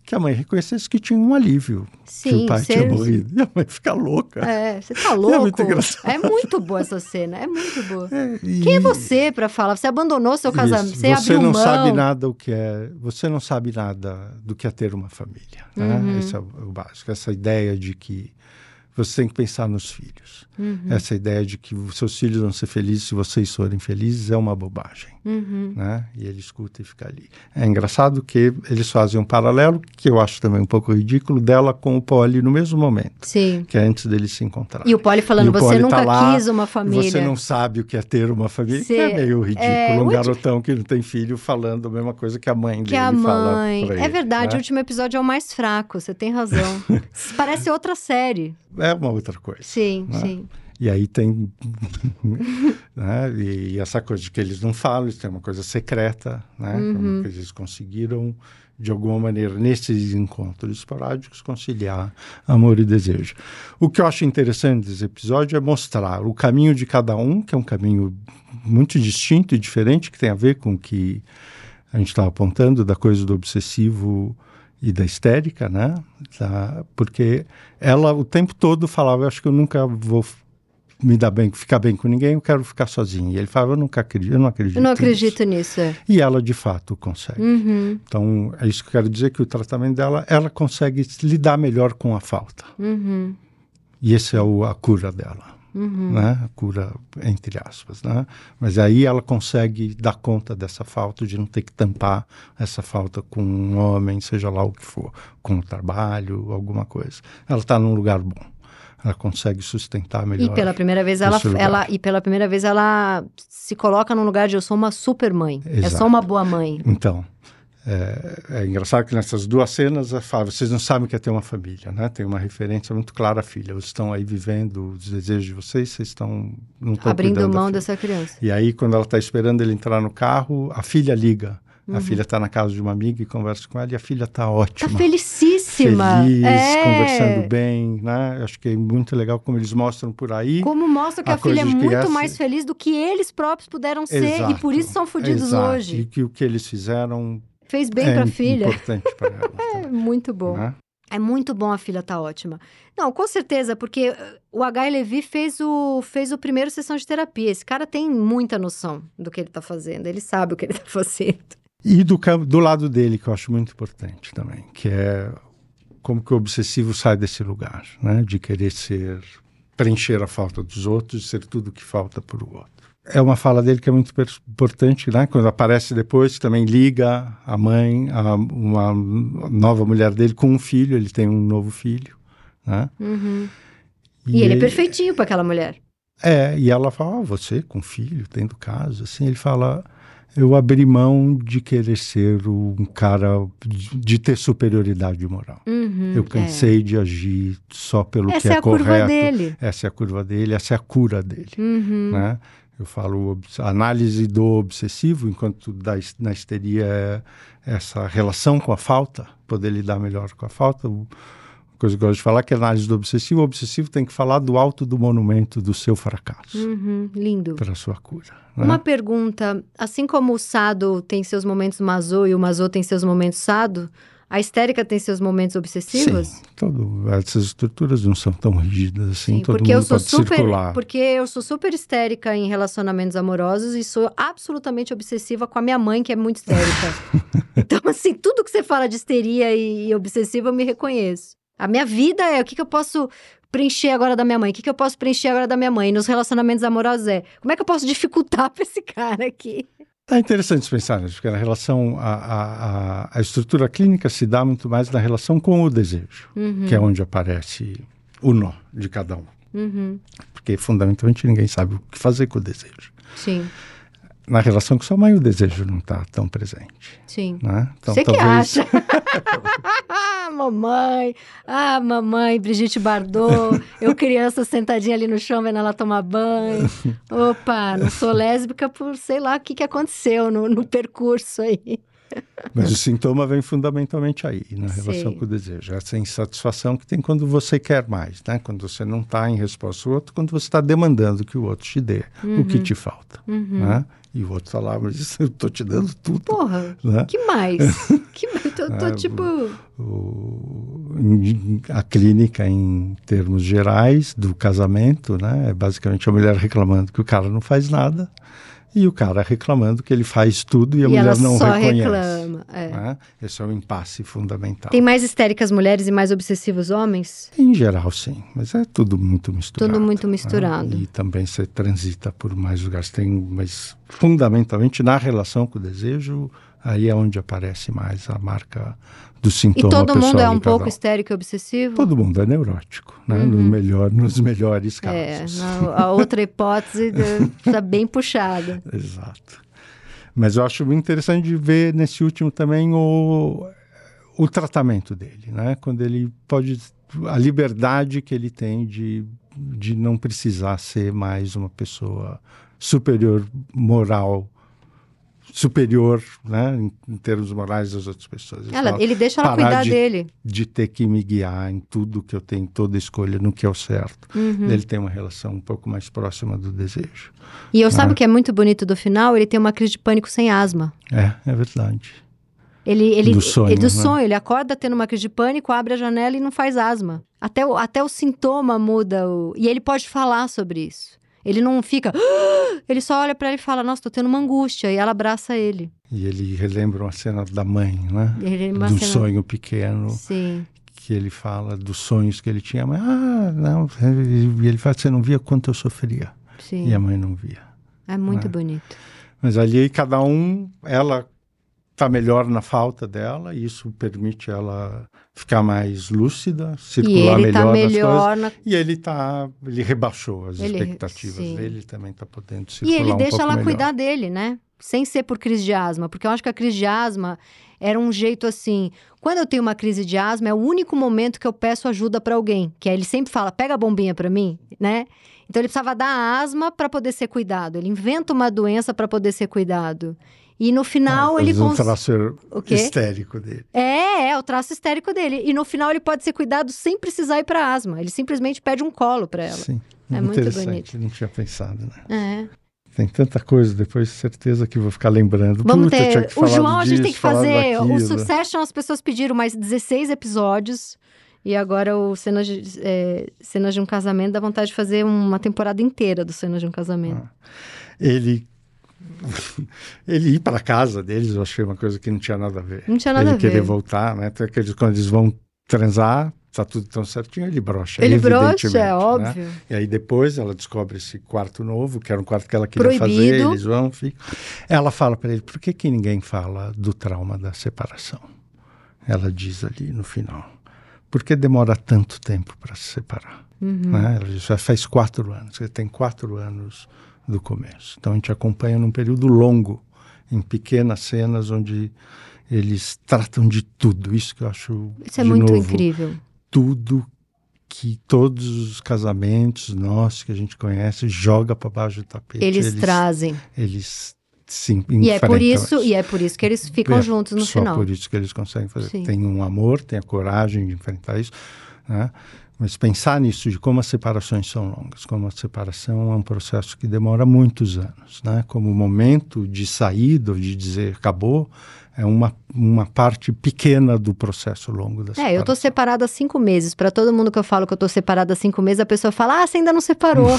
que a mãe reconhecesse que tinha um alívio. Sim, que o pai ser- tinha morrido. E a mãe fica louca. É, você tá louco? muito engraçado. É muito boa essa cena, é muito boa. É, e- Quem é você pra falar? Você abandonou seu casamento, Isso, você, abriu não mão. sabe nada o que é, você não sabe nada do que é ter uma família. Né? Uhum. Esse é o básico. Essa ideia de que você tem que pensar nos filhos. Uhum. Essa ideia de que os seus filhos vão ser felizes se vocês forem felizes é uma bobagem. Uhum. Né? E ele escuta e fica ali. É engraçado que eles fazem um paralelo, que eu acho também um pouco ridículo, dela com o Polly no mesmo momento, Sim. que é antes deles se encontrarem. E o Polly falando, o você Polly nunca tá lá, quis uma família. Você não sabe o que é ter uma família, Cê- é meio ridículo. é, um garotão que não tem filho falando a mesma coisa que a mãe Que dele a fala mãe. pra É ele, verdade, o né? último episódio é o mais fraco, você tem razão. Parece outra série. É uma outra coisa. Sim, Né? sim. E aí tem. né? e, essa coisa de que eles não falam, eles têm uma coisa secreta, né? Como que eles conseguiram, de alguma maneira, nesses encontros esporádicos, conciliar amor e desejo. O que eu acho interessante desse episódio é mostrar o caminho de cada um, que é um caminho muito distinto e diferente, que tem a ver com o que a gente estava apontando, da coisa do obsessivo e da histérica, né? Da- porque ela o tempo todo falava, eu acho que eu nunca vou me dar bem, ficar bem com ninguém, eu quero ficar sozinho. E ele falava, eu nunca acredito, eu não acredito. Eu não nisso." acredito nisso. é. E ela de fato consegue. Uhum, Então, é isso que eu quero dizer que o tratamento dela, ela consegue lidar melhor com a falta. uhum, E esse é o, a cura dela. Uhum. Né? Cura, entre aspas. Né? Mas aí ela consegue dar conta dessa falta, de não ter que tampar essa falta com um homem, seja lá o que for, com o trabalho, alguma coisa. Ela está num lugar bom. Ela consegue sustentar melhor. E pela primeira vez ela, ela e pela primeira vez ela se coloca num lugar de eu sou uma super mãe. É Exato. só uma boa mãe. Então, é, é engraçado que nessas duas cenas ela fala, vocês não sabem o que é ter uma família, né? Tem uma referência muito clara à filha. Vocês estão aí vivendo os desejos de vocês, vocês estão não estão Abrindo mão dessa criança. E aí, quando ela está esperando ele entrar no carro, a filha liga Uhum. A filha está na casa de uma amiga e conversa com ela e a filha está ótima. Está felicíssima. Feliz, é. conversando bem, né? Acho que é muito legal como eles mostram por aí. Como mostra que a, a filha é muito mais feliz do que eles próprios puderam ser Exato. e por isso são fodidos hoje. E que o que eles fizeram fez bem é para a filha. Importante para ela. é muito bom. Né? É muito bom, a filha tá ótima. Não, com certeza, porque uh, o H. Levi fez o, fez o primeiro sessão de terapia. Esse cara tem muita noção do que ele tá fazendo, ele sabe o que ele tá fazendo. E do, do lado dele, que eu acho muito importante também, que é como que o obsessivo sai desse lugar, né? De querer ser, preencher a falta dos outros, ser tudo que falta para o outro é uma fala dele que é muito importante, né? Quando aparece depois, também liga a mãe, a uma nova mulher dele com um filho, ele tem um novo filho, né? Uhum. E, e, ele é perfeitinho para aquela mulher. É, e ela fala, oh, você com filho, tendo casa, assim, ele fala, eu abri mão de querer ser um cara, de, de ter superioridade moral. Uhum, eu cansei é. de agir só pelo essa que é, é correto. Essa é a curva dele. Essa é a curva dele, essa é a cura dele, uhum. né? Eu falo análise do obsessivo, enquanto da, na histeria é essa relação com a falta, poder lidar melhor com a falta. Uma coisa que eu gosto de falar que é análise do obsessivo. O obsessivo tem que falar do alto do monumento do seu fracasso. Uhum, lindo. Para a sua cura. Né? Uma pergunta: assim como o Sado tem seus momentos Mazô e o Mazô tem seus momentos Sado, a histérica tem seus momentos obsessivos? Sim, todo, essas estruturas não são tão rígidas assim, Sim, todo porque mundo eu sou pode super, circular. Porque eu sou super histérica em relacionamentos amorosos e sou absolutamente obsessiva com a minha mãe, que é muito histérica. então, assim, tudo que você fala de histeria e, e obsessiva, eu me reconheço. A minha vida é o que, que eu posso preencher agora da minha mãe? O que, que eu posso preencher agora da minha mãe? Nos relacionamentos amorosos é, como é que eu posso dificultar para esse cara aqui? É interessante pensar nisso, porque a relação, a, a, a, estrutura clínica se dá muito mais na relação com o desejo, uhum. que é onde aparece o nó de cada um. Uhum. Porque fundamentalmente ninguém sabe o que fazer com o desejo. Sim na relação com sua mãe o desejo não está tão presente. Sim. Né? Então, Você talvez... que acha? mamãe, ah, mamãe, Brigitte Bardot, eu criança sentadinha ali no chão vendo ela tomar banho. Opa, não sou lésbica por sei lá o que, que aconteceu no, no percurso aí. Mas o sintoma vem fundamentalmente aí, na relação Sim. com o desejo. Essa insatisfação que tem quando você quer mais, né? Quando você não está em resposta ao outro, quando você está demandando que o outro te dê uhum. o que uhum. te falta. Uhum. Né? E o outro fala, mas eu tô te dando tudo. Porra, né? que mais? que mais? Tô, tô é, tipo... A clínica, em termos gerais, do casamento, né? É basicamente a mulher reclamando que o cara não faz nada e o cara reclamando que ele faz tudo e a e mulher não só reconhece. reclama. É. Né? Esse é o um impasse fundamental. Tem mais histéricas mulheres e mais obsessivos homens? Em geral, sim. Mas é tudo muito misturado. Tudo muito misturado. Né? E também você transita por mais lugares. Tem, mas fundamentalmente na relação com o desejo, aí é onde aparece mais a marca do sintoma E todo mundo é um pouco histérico e obsessivo? Todo mundo é neurótico, né? Uhum. No melhor, nos melhores é, casos. É, a outra hipótese está bem puxada. Exato. Mas eu acho interessante ver nesse último também o, o tratamento dele, né? Quando ele pode... A liberdade que ele tem de, de não precisar ser mais uma pessoa superior moral superior, né, em, em, termos morais das outras pessoas. Ela, ele deixa ela cuidar de, dele. De ter que me guiar em tudo que eu tenho, toda escolha, no que é o certo. Uhum. Ele tem uma relação um pouco mais próxima do desejo. E eu né? sabe o que é muito bonito do final? Ele tem uma crise de pânico sem asma. É, é verdade. Ele, ele, do sonho, ele, do né? sonho, ele acorda tendo uma crise de pânico, abre a janela e não faz asma. Até o, até o sintoma muda. O... E ele pode falar sobre isso. Ele não fica. Ele só olha para ela e fala: Nossa, tô tendo uma angústia. E ela abraça ele. E ele relembra uma cena da mãe, né? Do cena... sonho pequeno. Sim. Que ele fala dos sonhos que ele tinha. Mas, ah, não. E ele fala: Você não via quanto eu sofria. Sim. E a mãe não via. É muito né? bonito. Mas ali cada um, ela está melhor na falta dela, e isso permite ela ficar mais lúcida, circular e ele tá melhor, tá melhor na... E ele tá, ele rebaixou as ele, expectativas sim. dele, também está podendo circular E ele um deixa ela melhor. cuidar dele, né? Sem ser por crise de asma, porque eu acho que a crise de asma era um jeito assim, quando eu tenho uma crise de asma é o único momento que eu peço ajuda para alguém, que ele sempre fala: "Pega a bombinha para mim", né? Então ele precisava dar asma para poder ser cuidado. Ele inventa uma doença para poder ser cuidado. E no final ah, ele consegue. O traço o quê? histérico dele. É, é, o traço histérico dele. E no final ele pode ser cuidado sem precisar ir para asma. Ele simplesmente pede um colo para ela. Sim. É muito bonito. Não tinha pensado, né? É. Tem tanta coisa, depois certeza que vou ficar lembrando. Vamos Puta, ter. o João, disso, a gente tem que fazer. Daquilo. O Succession, as pessoas pediram mais 16 episódios. E agora o Cenas de, é, Cenas de um Casamento dá vontade de fazer uma temporada inteira do Cenas de um Casamento. Ah. Ele. ele ir para casa deles, eu achei uma coisa que não tinha nada a ver. Não tinha nada ele a ver. Ele querer voltar, né? Até que eles, quando eles vão transar, tá tudo tão certinho, ele brocha. Ele brocha, é né? óbvio. E aí depois ela descobre esse quarto novo, que era um quarto que ela queria Proibido. fazer, eles vão, ficam. Ela fala para ele, por que, que ninguém fala do trauma da separação? Ela diz ali no final, por que demora tanto tempo para se separar? Uhum. Né? Ela diz, faz quatro anos, você tem quatro anos do começo. Então a gente acompanha num período longo, em pequenas cenas onde eles tratam de tudo. Isso que eu acho. Isso é muito novo, incrível tudo que todos os casamentos nossos que a gente conhece joga para baixo do tapete. Eles, eles trazem. Eles sim e é por isso e é por isso que eles ficam é, juntos no só final. por isso que eles conseguem fazer. Sim. Tem um amor, tem a coragem de enfrentar isso, né? Mas pensar nisso, de como as separações são longas, como a separação é um processo que demora muitos anos, né? Como o momento de saída, de dizer acabou, é uma, uma parte pequena do processo longo da separação. É, eu tô separada há cinco meses. Para todo mundo que eu falo que eu tô separada há cinco meses, a pessoa fala, ah, você ainda não separou.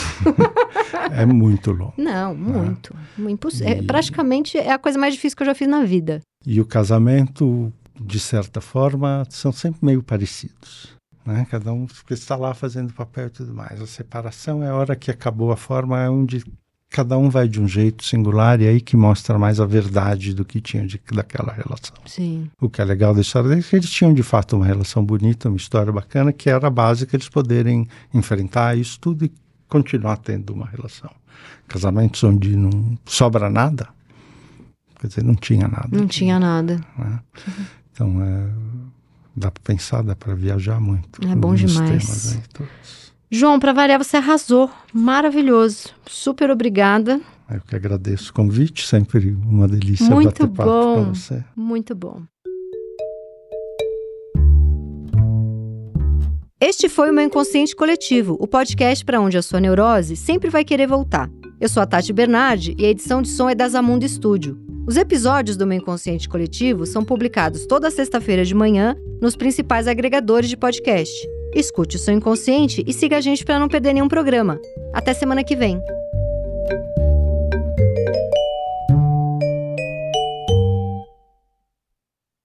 é muito longo. Não, muito. É. Imposs... E... É, praticamente é a coisa mais difícil que eu já fiz na vida. E o casamento, de certa forma, são sempre meio parecidos. Né? Cada um está lá fazendo papel e tudo mais. A separação é a hora que acabou a forma, é onde cada um vai de um jeito singular e aí que mostra mais a verdade do que tinha de, daquela relação. Sim. O que é legal da história deles é que eles tinham de fato uma relação bonita, uma história bacana, que era a base que eles poderem enfrentar isso tudo e continuar tendo uma relação. Casamentos onde não sobra nada, quer dizer, não tinha nada. Não tinha nada. Né? Uhum. Então, é, dá para pensar, dá para viajar muito. É bom demais. João, para variar, você arrasou. Maravilhoso. Super obrigada. Eu que agradeço o convite, sempre uma delícia Muito bater papo bom. com você. Muito bom. Este foi o meu Inconsciente Coletivo, o podcast para onde a sua neurose sempre vai querer voltar. Eu sou a Tati Bernardi e a edição de som é da Zamundo Studio. Os episódios do meu Inconsciente Coletivo são publicados toda sexta-feira de manhã nos principais agregadores de podcast. Escute o seu inconsciente e siga a gente para não perder nenhum programa. Até semana que vem.